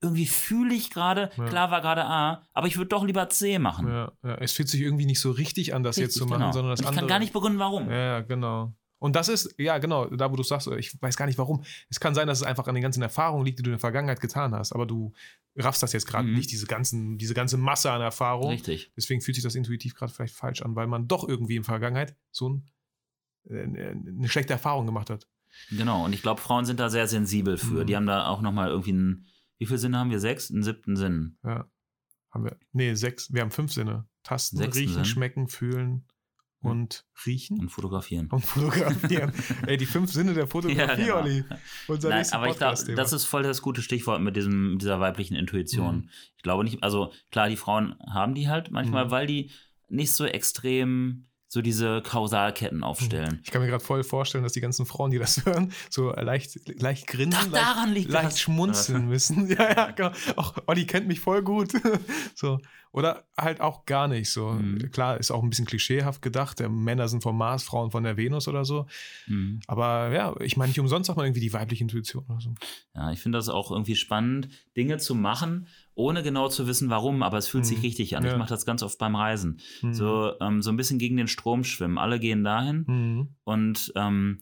irgendwie fühle ich gerade, Ja. klar war gerade A, aber ich würde doch lieber C machen. Ja, ja, es fühlt sich irgendwie nicht so richtig an, das jetzt Richtig, zu machen, genau. sondern das Und ich andere. kann gar nicht begründen, warum. Ja, genau. Und das ist, ja, genau, da wo du sagst, ich weiß gar nicht warum. Es kann sein, dass es einfach an den ganzen Erfahrungen liegt, die du in der Vergangenheit getan hast, aber du raffst das jetzt gerade Mhm. nicht, diese, ganzen, diese ganze Masse an Erfahrung. Richtig. Deswegen fühlt sich das intuitiv gerade vielleicht falsch an, weil man doch irgendwie in der Vergangenheit so ein, äh, eine schlechte Erfahrung gemacht hat. Genau. Und ich glaube, Frauen sind da sehr sensibel für. Mhm. Die haben da auch nochmal irgendwie einen, wie viele Sinne haben wir? Sechs? Einen siebten Sinn. Ja. Haben wir. Nee, sechs. Wir haben fünf Sinne. Tasten, Sechsten riechen, Sinn. schmecken, fühlen und riechen Und fotografieren. und fotografieren. [LAUGHS] Ey, die fünf Sinne der Fotografie, Ja, genau. Olli. Unser Nein, aber ich glaube, das ist voll das gute Stichwort mit diesem, dieser weiblichen Intuition. Mhm. Ich glaube nicht, also klar, die Frauen haben die halt manchmal, Mhm. weil die nicht so extrem so diese Kausalketten aufstellen. Ich kann mir gerade voll vorstellen, dass die ganzen Frauen, die das [LAUGHS] hören, so leicht, leicht grinsen, Ach, leicht, leicht schmunzeln [LAUGHS] müssen. [LAUGHS] Ja, ja, genau. Auch Olli kennt mich voll gut. so. Oder halt auch gar nicht so. Mhm. Klar, ist auch ein bisschen klischeehaft gedacht. Männer sind vom Mars, Frauen von der Venus oder so. Mhm. Aber ja, ich meine, nicht umsonst sagt man irgendwie die weibliche Intuition oder so. Ja, ich finde das auch irgendwie spannend, Dinge zu machen, ohne genau zu wissen, warum, aber es fühlt sich Mhm. richtig an. Ja. Ich mache das ganz oft beim Reisen. Mhm. So, ähm, so ein bisschen gegen den Strom schwimmen. Alle gehen dahin Mhm. und ähm,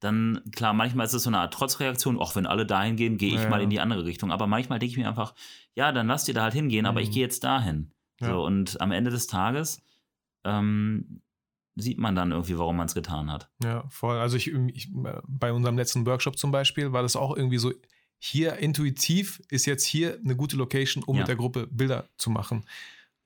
dann, klar, manchmal ist es so eine Art Trotzreaktion, auch wenn alle dahin gehen, gehe ich Ja, mal in die andere Richtung. Aber manchmal denke ich mir einfach, ja, dann lass dir da halt hingehen, aber ich Mhm. gehe jetzt dahin. Ja. So, und am Ende des Tages ähm, sieht man dann irgendwie, warum man es getan hat. Ja, voll. Also ich, ich, bei unserem letzten Workshop zum Beispiel war das auch irgendwie so, hier intuitiv ist jetzt hier eine gute Location, um Ja. mit der Gruppe Bilder zu machen.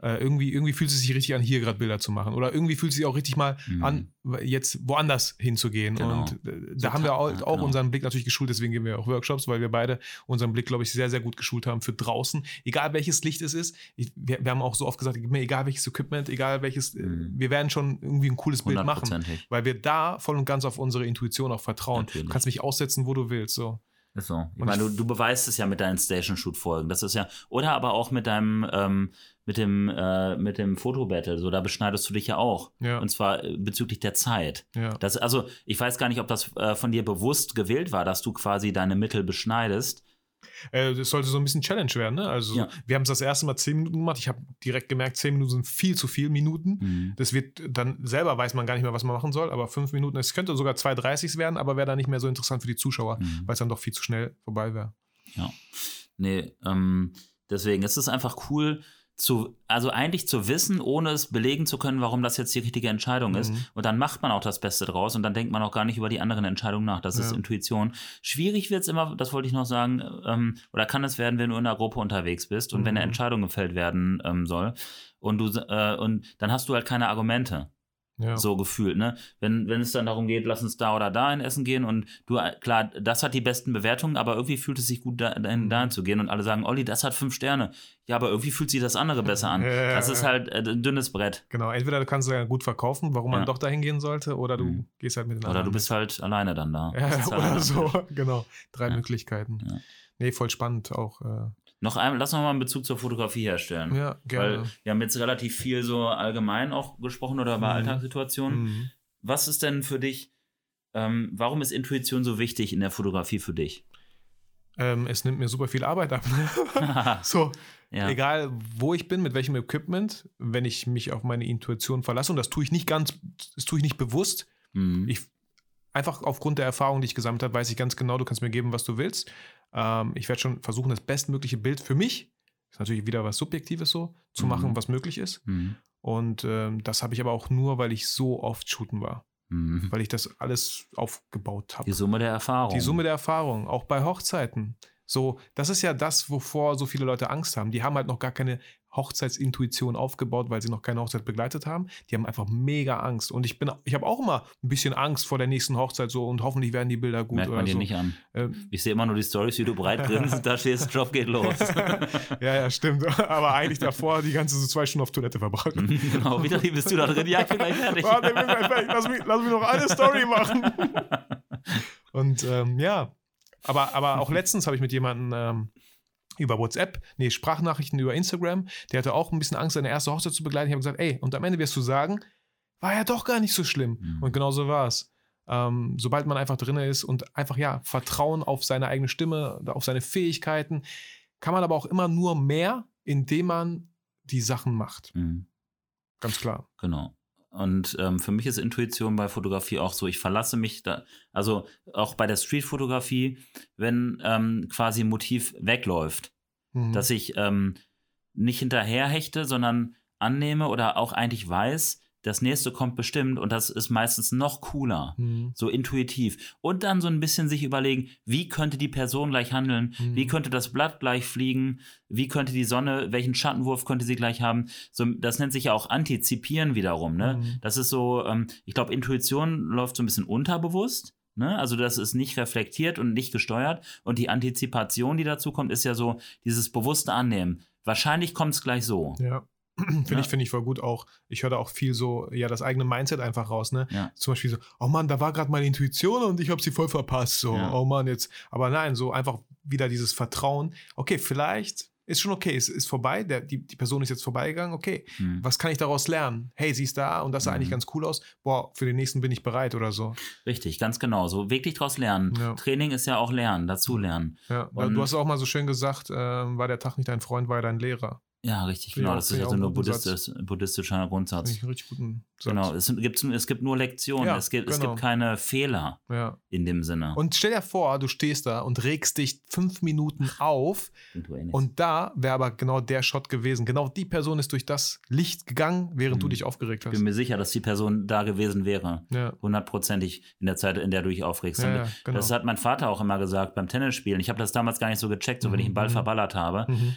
Äh, irgendwie, irgendwie fühlt es sich richtig an, hier gerade Bilder zu machen. Oder irgendwie fühlt es sich auch richtig mal Mhm. an, jetzt woanders hinzugehen. Genau. Und äh, So da haben wir auch, ja, genau. unseren Blick natürlich geschult, deswegen geben wir auch Workshops, weil wir beide unseren Blick, glaube ich, sehr, sehr gut geschult haben für draußen. Egal welches Licht es ist. Ich, wir, wir haben auch so oft gesagt, mir egal welches Equipment, egal welches, äh, Mhm. wir werden schon irgendwie ein cooles Bild machen weil wir da voll und ganz auf unsere Intuition auch vertrauen. Natürlich. Du kannst mich aussetzen, wo du willst. So. Ist so. Ich Und meine, du, du beweist es ja mit deinen Station-Shoot-Folgen. Das ist ja, oder aber auch mit deinem, ähm, mit dem, äh, mit dem Fotobattle. So, da beschneidest du dich ja auch. Ja. Und zwar äh, bezüglich der Zeit. Ja. Das, also, ich weiß gar nicht, ob das äh, von dir bewusst gewählt war, dass du quasi deine Mittel beschneidest. Äh, das sollte so ein bisschen Challenge werden. Ne? Also, Ja. wir haben es das erste Mal zehn Minuten gemacht. Ich habe direkt gemerkt, zehn Minuten sind viel zu viel Minuten. Mhm. Das wird dann selber weiß man gar nicht mehr, was man machen soll, aber fünf Minuten, es könnte sogar 2,30 werden, aber wäre dann nicht mehr so interessant für die Zuschauer, Mhm. weil es dann doch viel zu schnell vorbei wäre. Ja. Nee, ähm, deswegen ist es einfach cool, zu, also eigentlich zu wissen, ohne es belegen zu können, warum das jetzt die richtige Entscheidung ist. Mhm. Und dann macht man auch das Beste draus und dann denkt man auch gar nicht über die anderen Entscheidungen nach. Das ist Ja. Intuition. Schwierig wird es immer, das wollte ich noch sagen, ähm, oder kann es werden, wenn du in einer Gruppe unterwegs bist und wenn eine Mhm. Entscheidung gefällt werden ähm, soll. Und du äh, und dann hast du halt keine Argumente Ja. so gefühlt, ne? Wenn, wenn es dann darum geht, lass uns da oder da in Essen gehen und du, äh, klar, das hat die besten Bewertungen, aber irgendwie fühlt es sich gut, da, dahin, Mhm. dahin zu gehen und alle sagen, Olli, das hat fünf Sterne. Ja, aber irgendwie fühlt sich das andere besser an. [LAUGHS] Ja, ja, Das ist ja. halt äh, ein dünnes Brett. Genau, entweder du kannst ja gut verkaufen, warum man doch dahin gehen sollte, oder du Mhm. gehst halt mit den Oder anderen. du bist halt alleine dann da. [LAUGHS] Ja, ist halt oder so, [LAUGHS] genau. Drei. Möglichkeiten. Ja. Nee, voll spannend auch. Äh, Noch einmal, lass noch mal einen Bezug zur Fotografie herstellen. ja, gerne. Weil wir haben jetzt relativ viel so allgemein auch gesprochen oder bei Mhm. Alltagssituationen. Mhm. Was ist denn für dich, ähm, warum ist Intuition so wichtig in der Fotografie für dich? Ähm, es nimmt mir super viel Arbeit ab. [LAUGHS] so, ja. egal wo ich bin, mit welchem Equipment, wenn ich mich auf meine Intuition verlasse, und das tue ich nicht ganz, das tue ich nicht bewusst. Mhm. Ich einfach aufgrund der Erfahrung, die ich gesammelt habe, weiß ich ganz genau, du kannst mir geben, was du willst. Ähm, ich werde schon versuchen, das bestmögliche Bild für mich, ist natürlich wieder was Subjektives so, zu Mhm. machen, was möglich ist. Mhm. Und ähm, das habe ich aber auch nur, weil ich so oft shooten war, Mhm. weil ich das alles aufgebaut habe. Die Summe der Erfahrung. Die Summe der Erfahrung, auch bei Hochzeiten. So, das ist ja das, wovor so viele Leute Angst haben. Die haben halt noch gar keine Hochzeitsintuition aufgebaut, weil sie noch keine Hochzeit begleitet haben. Die haben einfach mega Angst. Und ich bin, ich habe auch immer ein bisschen Angst vor der nächsten Hochzeit so und hoffentlich werden die Bilder gut Merkt man dir so. nicht an. Ähm, Ich sehe immer nur die Stories, wie du breit grinst, da stehst, [LAUGHS] Job geht los. [LAUGHS] ja, ja, stimmt. [LAUGHS] Aber eigentlich davor die ganze so zwei Stunden auf Toilette verbracht. genau, wieder bist du da drin. Ja, ich bin gleich fertig. Warte, bin gleich fertig. lass, mich, lass mich noch eine Story machen. Und ähm, ja, aber, aber auch letztens habe ich mit jemandem ähm, über WhatsApp, nee, Sprachnachrichten über Instagram, der hatte auch ein bisschen Angst, seine erste Hochzeit zu begleiten. Ich habe gesagt, ey, und am Ende wirst du sagen, war ja doch gar nicht so schlimm. Mhm. Und genau so war es. Ähm, sobald man einfach drin ist und einfach, ja, Vertrauen auf seine eigene Stimme, auf seine Fähigkeiten, kann man aber auch immer nur mehr, indem man die Sachen macht. Mhm. Ganz klar. Genau. Und ähm, für mich ist Intuition bei Fotografie auch so, ich verlasse mich da, also auch bei der Streetfotografie, wenn ähm, quasi ein Motiv wegläuft, Mhm. dass ich ähm, nicht hinterherhechte, sondern annehme oder auch eigentlich weiß, das nächste kommt bestimmt und das ist meistens noch cooler. Mhm. So intuitiv. Und dann so ein bisschen sich überlegen, wie könnte die Person gleich handeln? Mhm. Wie könnte das Blatt gleich fliegen? Wie könnte die Sonne, welchen Schattenwurf könnte sie gleich haben? So, das nennt sich ja auch Antizipieren wiederum. Ne? Mhm. Das ist so, ähm, ich glaube, Intuition läuft so ein bisschen unterbewusst. Ne? Also das ist nicht reflektiert und nicht gesteuert. Und die Antizipation, die dazu kommt, ist ja so dieses bewusste Annehmen. Wahrscheinlich kommt es gleich so. Ja. [CLEARS THROAT] Finde Ja. ich, finde ich voll gut auch. Ich höre da auch viel so, ja, das eigene Mindset einfach raus, ne? Ja. Zum Beispiel so, oh Mann, da war gerade meine Intuition und ich habe sie voll verpasst. So, Ja. oh Mann, jetzt. Aber nein, so einfach wieder dieses Vertrauen. Okay, vielleicht ist schon okay, es ist vorbei, der, die, die Person ist jetzt vorbeigegangen, okay. Hm. Was kann ich daraus lernen? Hey, sie ist da und das sah Mhm. eigentlich ganz cool aus. Boah, für den nächsten bin ich bereit oder so. Richtig, ganz genau. So wirklich draus lernen. Ja. Training ist ja auch lernen, dazu lernen. Ja, weil Und- du hast auch mal so schön gesagt, ähm, war der Tag nicht dein Freund, war er dein Lehrer. Ja, richtig, ich genau. Das ist ja ich so auch ein einen guten buddhistisch, buddhistischer Finde Grundsatz. ich einen richtig guten Satz. Genau, es gibt, es gibt nur Lektionen. Ja, es, gibt, es genau. gibt keine Fehler Ja. in dem Sinne. Und stell dir vor, du stehst da und regst dich fünf Minuten auf Und du eh und da wäre aber genau der Shot gewesen. Genau die Person ist durch das Licht gegangen, während du Mhm. dich aufgeregt ich hast. bin mir sicher, dass die Person da gewesen wäre. Hundertprozentig in der Zeit, in der du dich aufregst. genau. Das hat mein Vater auch immer gesagt beim Tennisspielen. Ich habe das damals gar nicht so gecheckt, so wenn ich einen Ball Mhm. verballert habe. mhm.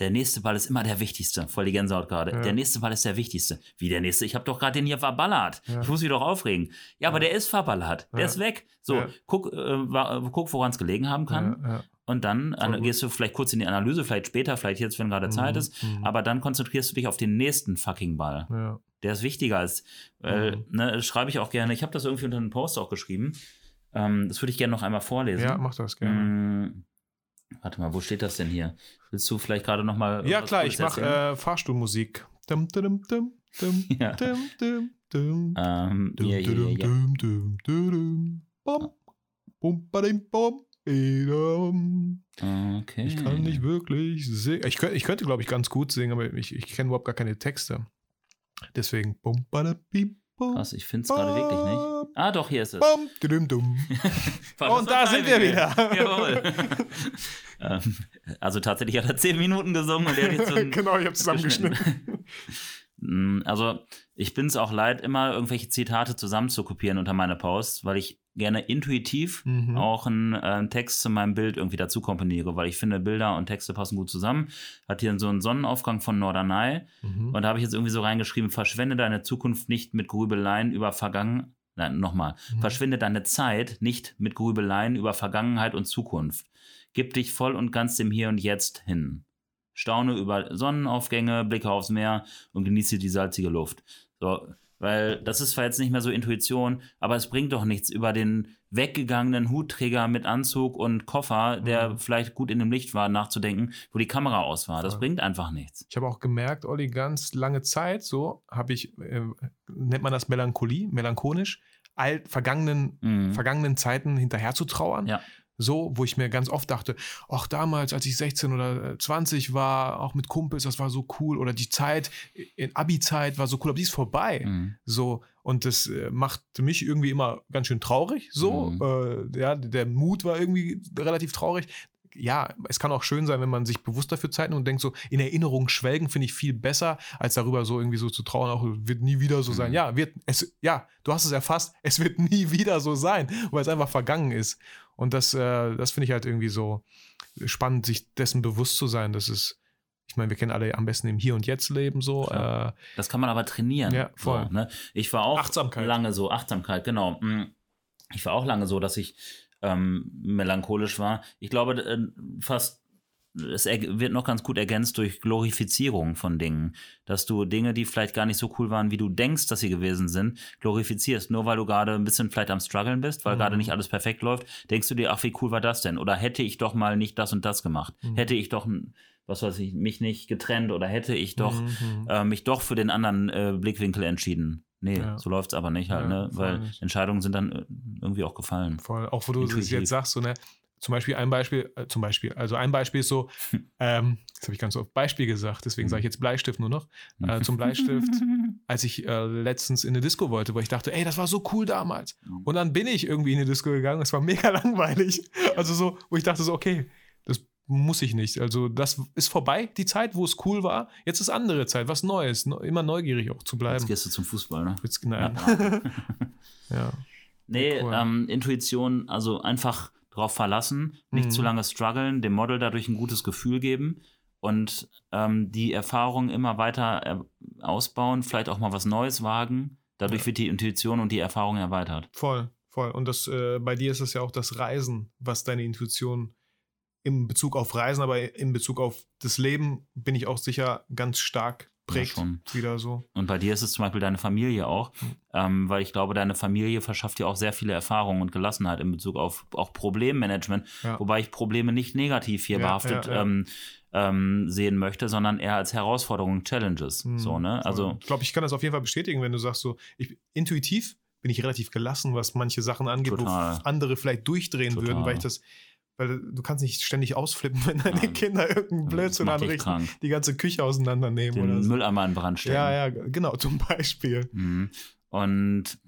Der nächste Ball ist immer der wichtigste. Voll die Gänsehaut gerade. Ja. Der nächste Ball ist der wichtigste. Wie der nächste? Ich habe doch gerade den hier verballert. Ja. Ich muss mich doch aufregen. Ja, aber der ist verballert. Der ist weg. So, guck, äh, wa- guck woran es gelegen haben kann. Und dann Voll gehst du vielleicht kurz in die Analyse, vielleicht später, vielleicht jetzt, wenn gerade Zeit Mhm, ist. mhm. Aber dann konzentrierst du dich auf den nächsten fucking Ball. Ja. Der ist wichtiger als, Mhm. ne, das schreibe ich auch gerne. Ich habe das irgendwie unter einem Post auch geschrieben. Ähm, das würde ich gerne noch einmal vorlesen. ja, mach das gerne. Warte mal, wo steht das denn hier? Willst du vielleicht gerade noch mal Ja, klar, ich mache äh, Fahrstuhlmusik. Dum, dum, dum, dum, Ja. Ähm. Okay. Ich kann nicht wirklich singen. Ich könnte, ich könnte glaube ich, ganz gut singen, aber ich, ich kenne überhaupt gar keine Texte. Deswegen. Bum, bada, bim, Krass, ich finde es gerade wirklich nicht. Ah, doch, hier ist es. [LAUGHS] Und da sind wir wieder. [LAUGHS] Jawohl. [LAUGHS] ähm, also tatsächlich hat er zehn Minuten gesungen und er hat jetzt so genau, ich habe zusammengeschnitten. Mm, Also, ich bin es auch leid, immer irgendwelche Zitate zusammenzukopieren unter meine Posts, weil ich gerne intuitiv Mhm. auch einen äh, Text zu meinem Bild irgendwie dazu komponiere, weil ich finde, Bilder und Texte passen gut zusammen. Hat hier so einen Sonnenaufgang von Norderney Mhm. und da habe ich jetzt irgendwie so reingeschrieben, verschwende deine Zukunft nicht mit Grübeleien über Vergangen. Nein, nochmal. Mhm. Verschwinde deine Zeit nicht mit Grübeleien über Vergangenheit und Zukunft. Gib dich voll und ganz dem Hier und Jetzt hin. Staune über Sonnenaufgänge, blicke aufs Meer und genieße die salzige Luft. So, weil das ist zwar jetzt nicht mehr so Intuition, aber es bringt doch nichts über den weggegangenen Hutträger mit Anzug und Koffer, der Mhm. vielleicht gut in dem Licht war, nachzudenken, wo die Kamera aus war. Das Voll. bringt einfach nichts. Ich habe auch gemerkt, Olli, ganz lange Zeit, so habe ich, äh, nennt man das Melancholie, melancholisch, alt, vergangenen, Mhm. vergangenen Zeiten hinterher zu trauern. Ja. So, wo ich mir ganz oft dachte, ach, damals, als ich 16 oder äh, 20 war, auch mit Kumpels, das war so cool. Oder die Zeit, in Abi-Zeit war so cool, aber die ist vorbei. Mhm. So, und das äh, macht mich irgendwie immer ganz schön traurig. So, Mhm. äh, ja, der Mut war irgendwie relativ traurig. Ja, es kann auch schön sein, wenn man sich bewusst dafür Zeit nimmt und denkt so, in Erinnerung schwelgen finde ich viel besser, als darüber so irgendwie so zu trauern, auch wird nie wieder so sein. Mhm. Ja, wird, es, ja, du hast es erfasst, es wird [LAUGHS] nie wieder so sein, weil es einfach vergangen ist. Und das, äh, das finde ich halt irgendwie so spannend, sich dessen bewusst zu sein, dass es, ich meine, wir kennen alle am besten im Hier und Jetzt leben so. Äh, Das kann man aber trainieren. Ja, voll. So, ne? Ich war auch lange so, Achtsamkeit, genau. Mm. Ich war auch lange so, dass ich ähm, melancholisch war. Ich glaube, äh, fast es wird noch ganz gut ergänzt durch Glorifizierung von Dingen. Dass du Dinge, die vielleicht gar nicht so cool waren, wie du denkst, dass sie gewesen sind, glorifizierst. Nur weil du gerade ein bisschen vielleicht am struggeln bist, weil Mhm. gerade nicht alles perfekt läuft, denkst du dir, ach, wie cool war das denn? Oder hätte ich doch mal nicht das und das gemacht? Mhm. Hätte ich doch, was weiß ich, mich nicht getrennt oder hätte ich doch mhm. äh, mich doch für den anderen äh, Blickwinkel entschieden. Nee, Ja. so läuft es aber nicht halt, Ja, ne? Weil nicht. Entscheidungen sind dann äh, irgendwie auch gefallen. Voll. Auch wo du es jetzt sagst, so, ne? Zum Beispiel ein Beispiel, äh, zum Beispiel, also ein Beispiel ist so, ähm, das habe ich ganz oft Beispiel gesagt, deswegen sage ich jetzt Bleistift nur noch. Äh, zum Bleistift, [LAUGHS] als ich äh, letztens in eine Disco wollte, wo ich dachte, ey, das war so cool damals. Mhm. Und dann bin ich irgendwie in eine Disco gegangen, es war mega [LAUGHS] langweilig. Also so, wo ich dachte so, okay, muss ich nicht. Also das ist vorbei, die Zeit, wo es cool war. Jetzt ist andere Zeit, was Neues. Ne- Immer neugierig auch zu Jetzt bleiben. gehst du zum Fußball, ne? Jetzt, nein. ja. [LAUGHS] Nee, Cool. ähm, Intuition, also einfach drauf verlassen, nicht Mhm. zu lange strugglen, dem Model dadurch ein gutes Gefühl geben und ähm, die Erfahrung immer weiter äh, ausbauen, vielleicht auch mal was Neues wagen. Dadurch Ja. wird die Intuition und die Erfahrung erweitert. Voll, voll. Und das, äh, bei dir ist es ja auch das Reisen, was deine Intuition in Bezug auf Reisen, aber in Bezug auf das Leben bin ich auch sicher ganz stark prägt. schon. Wieder so. Und bei dir ist es zum Beispiel deine Familie auch, Mhm. ähm, weil ich glaube, deine Familie verschafft dir auch sehr viele Erfahrungen und Gelassenheit in Bezug auf auch Problemmanagement, Ja. wobei ich Probleme nicht negativ hier Ja, behaftet ja, ja. Ähm, ähm, sehen möchte, sondern eher als Herausforderung, Challenges. Mhm, So, ne? Also ich glaube, ich kann das auf jeden Fall bestätigen, wenn du sagst, so, ich, intuitiv bin ich relativ gelassen, was manche Sachen angeht, Total. wo andere vielleicht durchdrehen Total. würden, weil ich das, weil du kannst nicht ständig ausflippen, [LAUGHS] wenn deine Nein. Kinder irgendeinen Blödsinn anrichten, krank. die ganze Küche auseinandernehmen Den oder so. Mülleimer in Brand stellen. Ja, ja, genau, [LAUGHS] zum Beispiel. Mhm. Und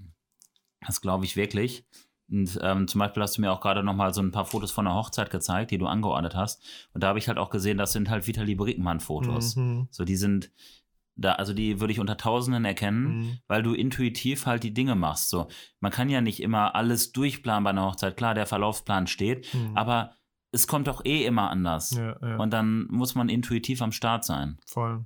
das glaube ich wirklich. Und ähm, zum Beispiel hast du mir auch gerade noch mal so ein paar Fotos von der Hochzeit gezeigt, die du angeordnet hast. Und da habe ich halt auch gesehen, das sind halt Vitali Brickmann-Fotos. Mhm. So, die sind da, also die würde ich unter Tausenden erkennen, Mhm. weil du intuitiv halt die Dinge machst. So, man kann ja nicht immer alles durchplanen bei einer Hochzeit. Klar, der Verlaufsplan steht, Mhm. aber es kommt doch eh immer anders. Ja, ja. Und dann muss man intuitiv am Start sein. Voll.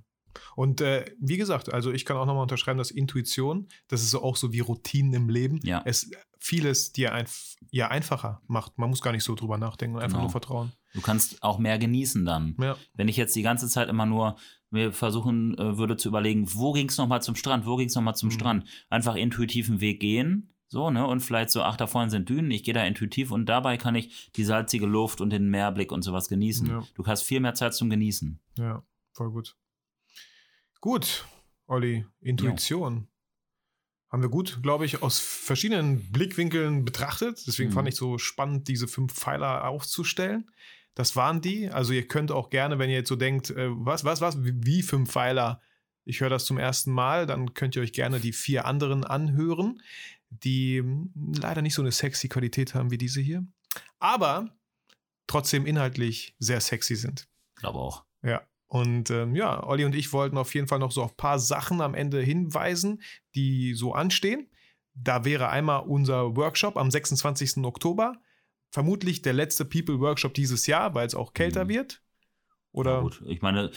Und äh, wie gesagt, also ich kann auch nochmal unterschreiben, dass Intuition, das ist so auch so wie Routinen im Leben, Ja. es vieles dir ein, ja, einfacher macht. Man muss gar nicht so drüber nachdenken, einfach Genau. nur vertrauen. Du kannst auch mehr genießen dann. Ja, Wenn ich jetzt die ganze Zeit immer nur mir versuchen äh, würde zu überlegen, wo ging es nochmal zum Strand, wo ging es nochmal zum Mhm. Strand, einfach intuitiven Weg gehen, so, ne, und vielleicht so, ach, da vorne sind Dünen, ich gehe da intuitiv und dabei kann ich die salzige Luft und den Meerblick und sowas genießen. Ja. Du hast viel mehr Zeit zum Genießen. ja, voll gut. Gut, Olli, Intuition. Haben wir gut, glaube ich, aus verschiedenen Blickwinkeln betrachtet. Deswegen Mhm. fand ich so spannend, diese fünf Pfeiler aufzustellen. Das waren die. Also ihr könnt auch gerne, wenn ihr jetzt so denkt, äh, was, was, was, wie, fünf Pfeiler? Ich höre das zum ersten Mal, dann könnt ihr euch gerne die vier anderen anhören, die mh, leider nicht so eine sexy Qualität haben wie diese hier, aber trotzdem inhaltlich sehr sexy sind. Glaube auch. Ja. Und ähm, ja, Olli und ich wollten auf jeden Fall noch so auf ein paar Sachen am Ende hinweisen, die so anstehen. Da wäre einmal unser Workshop am 26. Oktober. Vermutlich der letzte People Workshop dieses Jahr, weil es auch kälter Mhm. wird. Ja, Oder gut. Ich meine,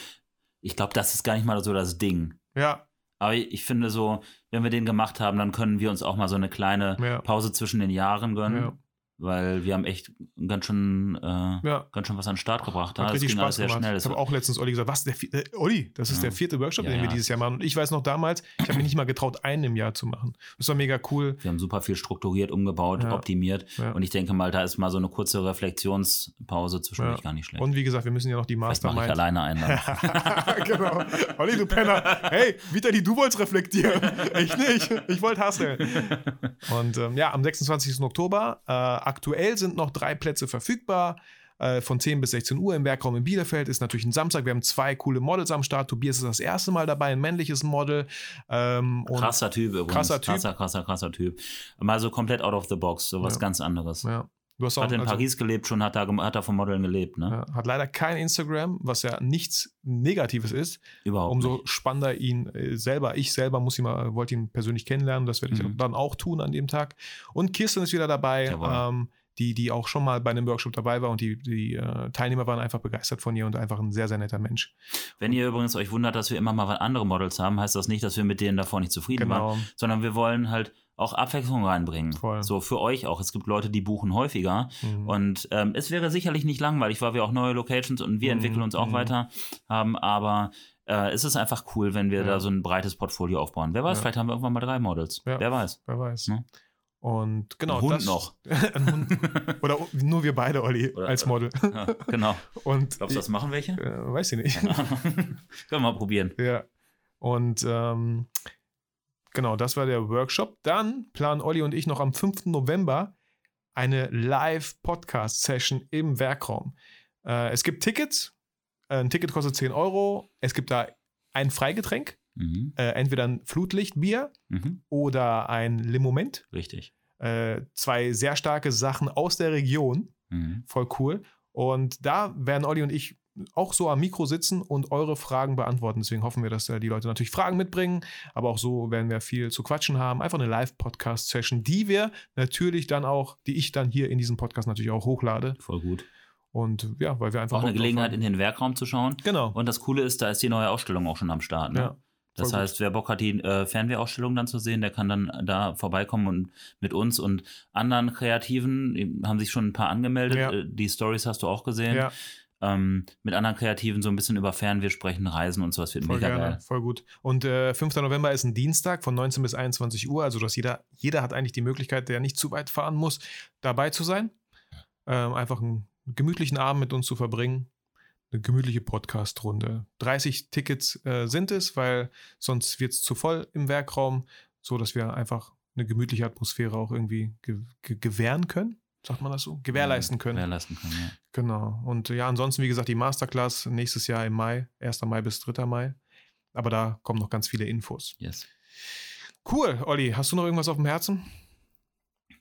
ich glaube, das ist gar nicht mal so das Ding. ja, Aber ich ich finde so, wenn wir den gemacht haben, dann können wir uns auch mal so eine kleine Ja. Pause zwischen den Jahren gönnen. Ja. Weil wir haben echt ganz schön, äh, ja. ganz schön was an den Start gebracht. Hat das richtig Spaß sehr gemacht. schnell. Ich habe auch letztens Olli gesagt, was, der vier- äh, Olli, das ist Ja. der vierte Workshop, Ja, den wir dieses Jahr machen. Und ich weiß noch damals, ich habe mich nicht mal getraut, einen im Jahr zu machen. Das war mega cool. wir haben super viel strukturiert, umgebaut, optimiert. Und ich denke mal, da ist mal so eine kurze Reflexionspause zwischendurch gar nicht schlecht. Und wie gesagt, wir müssen ja noch die mache ich Mastermind. alleine einen. Dann. [LAUGHS] genau. Olli, du Penner. Hey, Vitali, du wolltest reflektieren. Ich nicht. Ich wollte hasseln. Und ähm, ja, am 26. Oktober. Äh, aktuell sind noch drei Plätze verfügbar. Äh, von 10 bis 16 Uhr im Werkraum in Bielefeld. Ist natürlich ein Samstag. Wir haben zwei coole Models am Start. Tobias ist das erste Mal dabei, ein männliches Model. Ähm, krasser Typ übrigens. Krasser Typ. Krasser, krasser, krasser Typ. Mal so komplett out of the box, so was Ja. ganz anderes. Ja. Du hast auch, Hat in also, Paris gelebt schon, hat da, hat da vom Modeln gelebt, ne? ja, hat leider kein Instagram, was ja nichts Negatives ist. Überhaupt umso nicht. spannender ihn äh, selber, ich selber muss ihn mal, wollte ihn persönlich kennenlernen, das werde ich Mhm. dann auch tun an dem Tag. Und Kirsten ist wieder dabei, ähm, die, die auch schon mal bei einem Workshop dabei war und die, die äh, Teilnehmer waren einfach begeistert von ihr und einfach ein sehr, sehr netter Mensch. Wenn ihr übrigens euch wundert, dass wir immer mal andere Models haben, heißt das nicht, dass wir mit denen davor nicht zufrieden waren, Genau. sondern wir wollen halt auch Abwechslung reinbringen. Voll. So für euch auch. Es gibt Leute, die buchen häufiger. Mhm. Und ähm, es wäre sicherlich nicht langweilig, weil wir auch neue Locations und wir Mhm, entwickeln uns auch mhm. weiter haben. Aber äh, es ist einfach cool, wenn wir Ja. da so ein breites Portfolio aufbauen. Wer weiß, Ja. vielleicht haben wir irgendwann mal drei Models. Ja. Wer weiß. Wer weiß. Ne? Und genau. Ein Hund das, noch. [LAUGHS] Oder nur wir beide, Olli, Oder- als Model. [LAUGHS] Ja, genau. Und Glaubst du, das machen welche? äh, weiß ich nicht. [LAUGHS] Können wir mal probieren. Ja. Und ähm, genau, das war der Workshop. Dann planen Olli und ich noch am 5. November eine Live-Podcast-Session im Werkraum. Äh, es gibt Tickets. Ein Ticket kostet 10 Euro. Es gibt da ein Freigetränk, Mhm. äh, entweder ein Flutlichtbier Mhm. oder ein Limoment. Richtig. Äh, zwei sehr starke Sachen aus der Region. Mhm. Voll cool. Und da werden Olli und ich auch so am Mikro sitzen und eure Fragen beantworten. Deswegen hoffen wir, dass die Leute natürlich Fragen mitbringen, aber auch so werden wir viel zu quatschen haben. Einfach eine Live-Podcast-Session, die wir natürlich dann auch, die ich dann hier in diesem Podcast natürlich auch hochlade. Voll gut. Und ja, weil wir einfach Auch eine Gelegenheit, in den Werkraum zu schauen. Genau. Und das Coole ist, da ist die neue Ausstellung auch schon am Start. Ne? Ja, das gut. heißt, wer Bock hat, die äh, Fernwehrausstellung dann zu sehen, der kann dann da vorbeikommen und mit uns und anderen Kreativen, haben sich schon ein paar angemeldet. Ja. Äh, Die Stories hast du auch gesehen. Ja, Ähm, mit anderen Kreativen so ein bisschen über Fernweh sprechen, Reisen und sowas wird voll mega gerne, geil. voll gut. Und äh, 5. November ist ein Dienstag von 19 bis 21 Uhr, also dass jeder, jeder hat eigentlich die Möglichkeit, der nicht zu weit fahren muss, dabei zu sein. Ähm, einfach einen gemütlichen Abend mit uns zu verbringen. Eine gemütliche Podcast-Runde. 30 Tickets äh, sind es, weil sonst wird es zu voll im Werkraum, so dass wir einfach eine gemütliche Atmosphäre auch irgendwie ge ge gewähren können. Sagt man das so? Gewährleisten können. Gewährleisten können, ja. Genau. Und ja, ansonsten, wie gesagt, die Masterclass nächstes Jahr im Mai, 1. Mai bis 3. Mai. Aber da kommen noch ganz viele Infos. Yes. Cool, Olli, hast du noch irgendwas auf dem Herzen?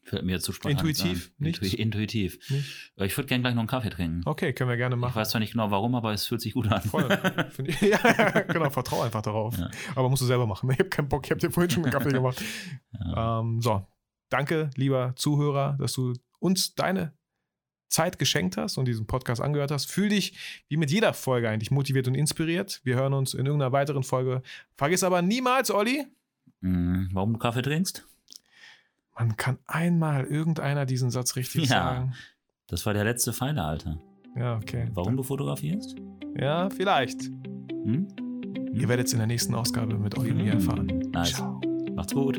Fällt mir jetzt zu spontan. Intuitiv? Intu Nichts? intuitiv. Nicht? Ich würde gerne gleich noch einen Kaffee trinken. Okay, können wir gerne Ich machen. weiß zwar nicht genau warum, aber es fühlt sich gut an. Voll. [LAUGHS] Ich, [LAUGHS] ja, genau, vertrau einfach darauf. Ja. Aber musst du selber machen. [LAUGHS] Ich habe keinen Bock, ich habe dir vorhin schon einen Kaffee gemacht. Ja. Ähm, so, danke, lieber Zuhörer, dass du uns deine Zeit geschenkt hast und diesen Podcast angehört hast. Fühl dich wie mit jeder Folge eigentlich motiviert und inspiriert. Wir hören uns in irgendeiner weiteren Folge. Vergiss aber niemals, Olli, Mhm. Warum du Kaffee trinkst? man kann einmal irgendeiner diesen Satz richtig Ja. sagen. Das war der letzte Pfeiler, Alter. Ja, okay. Warum du fotografierst? Ja, vielleicht. Hm? Ihr werdet es in der nächsten Ausgabe mit Olli mir erfahren. Nice. Ciao. Macht's gut.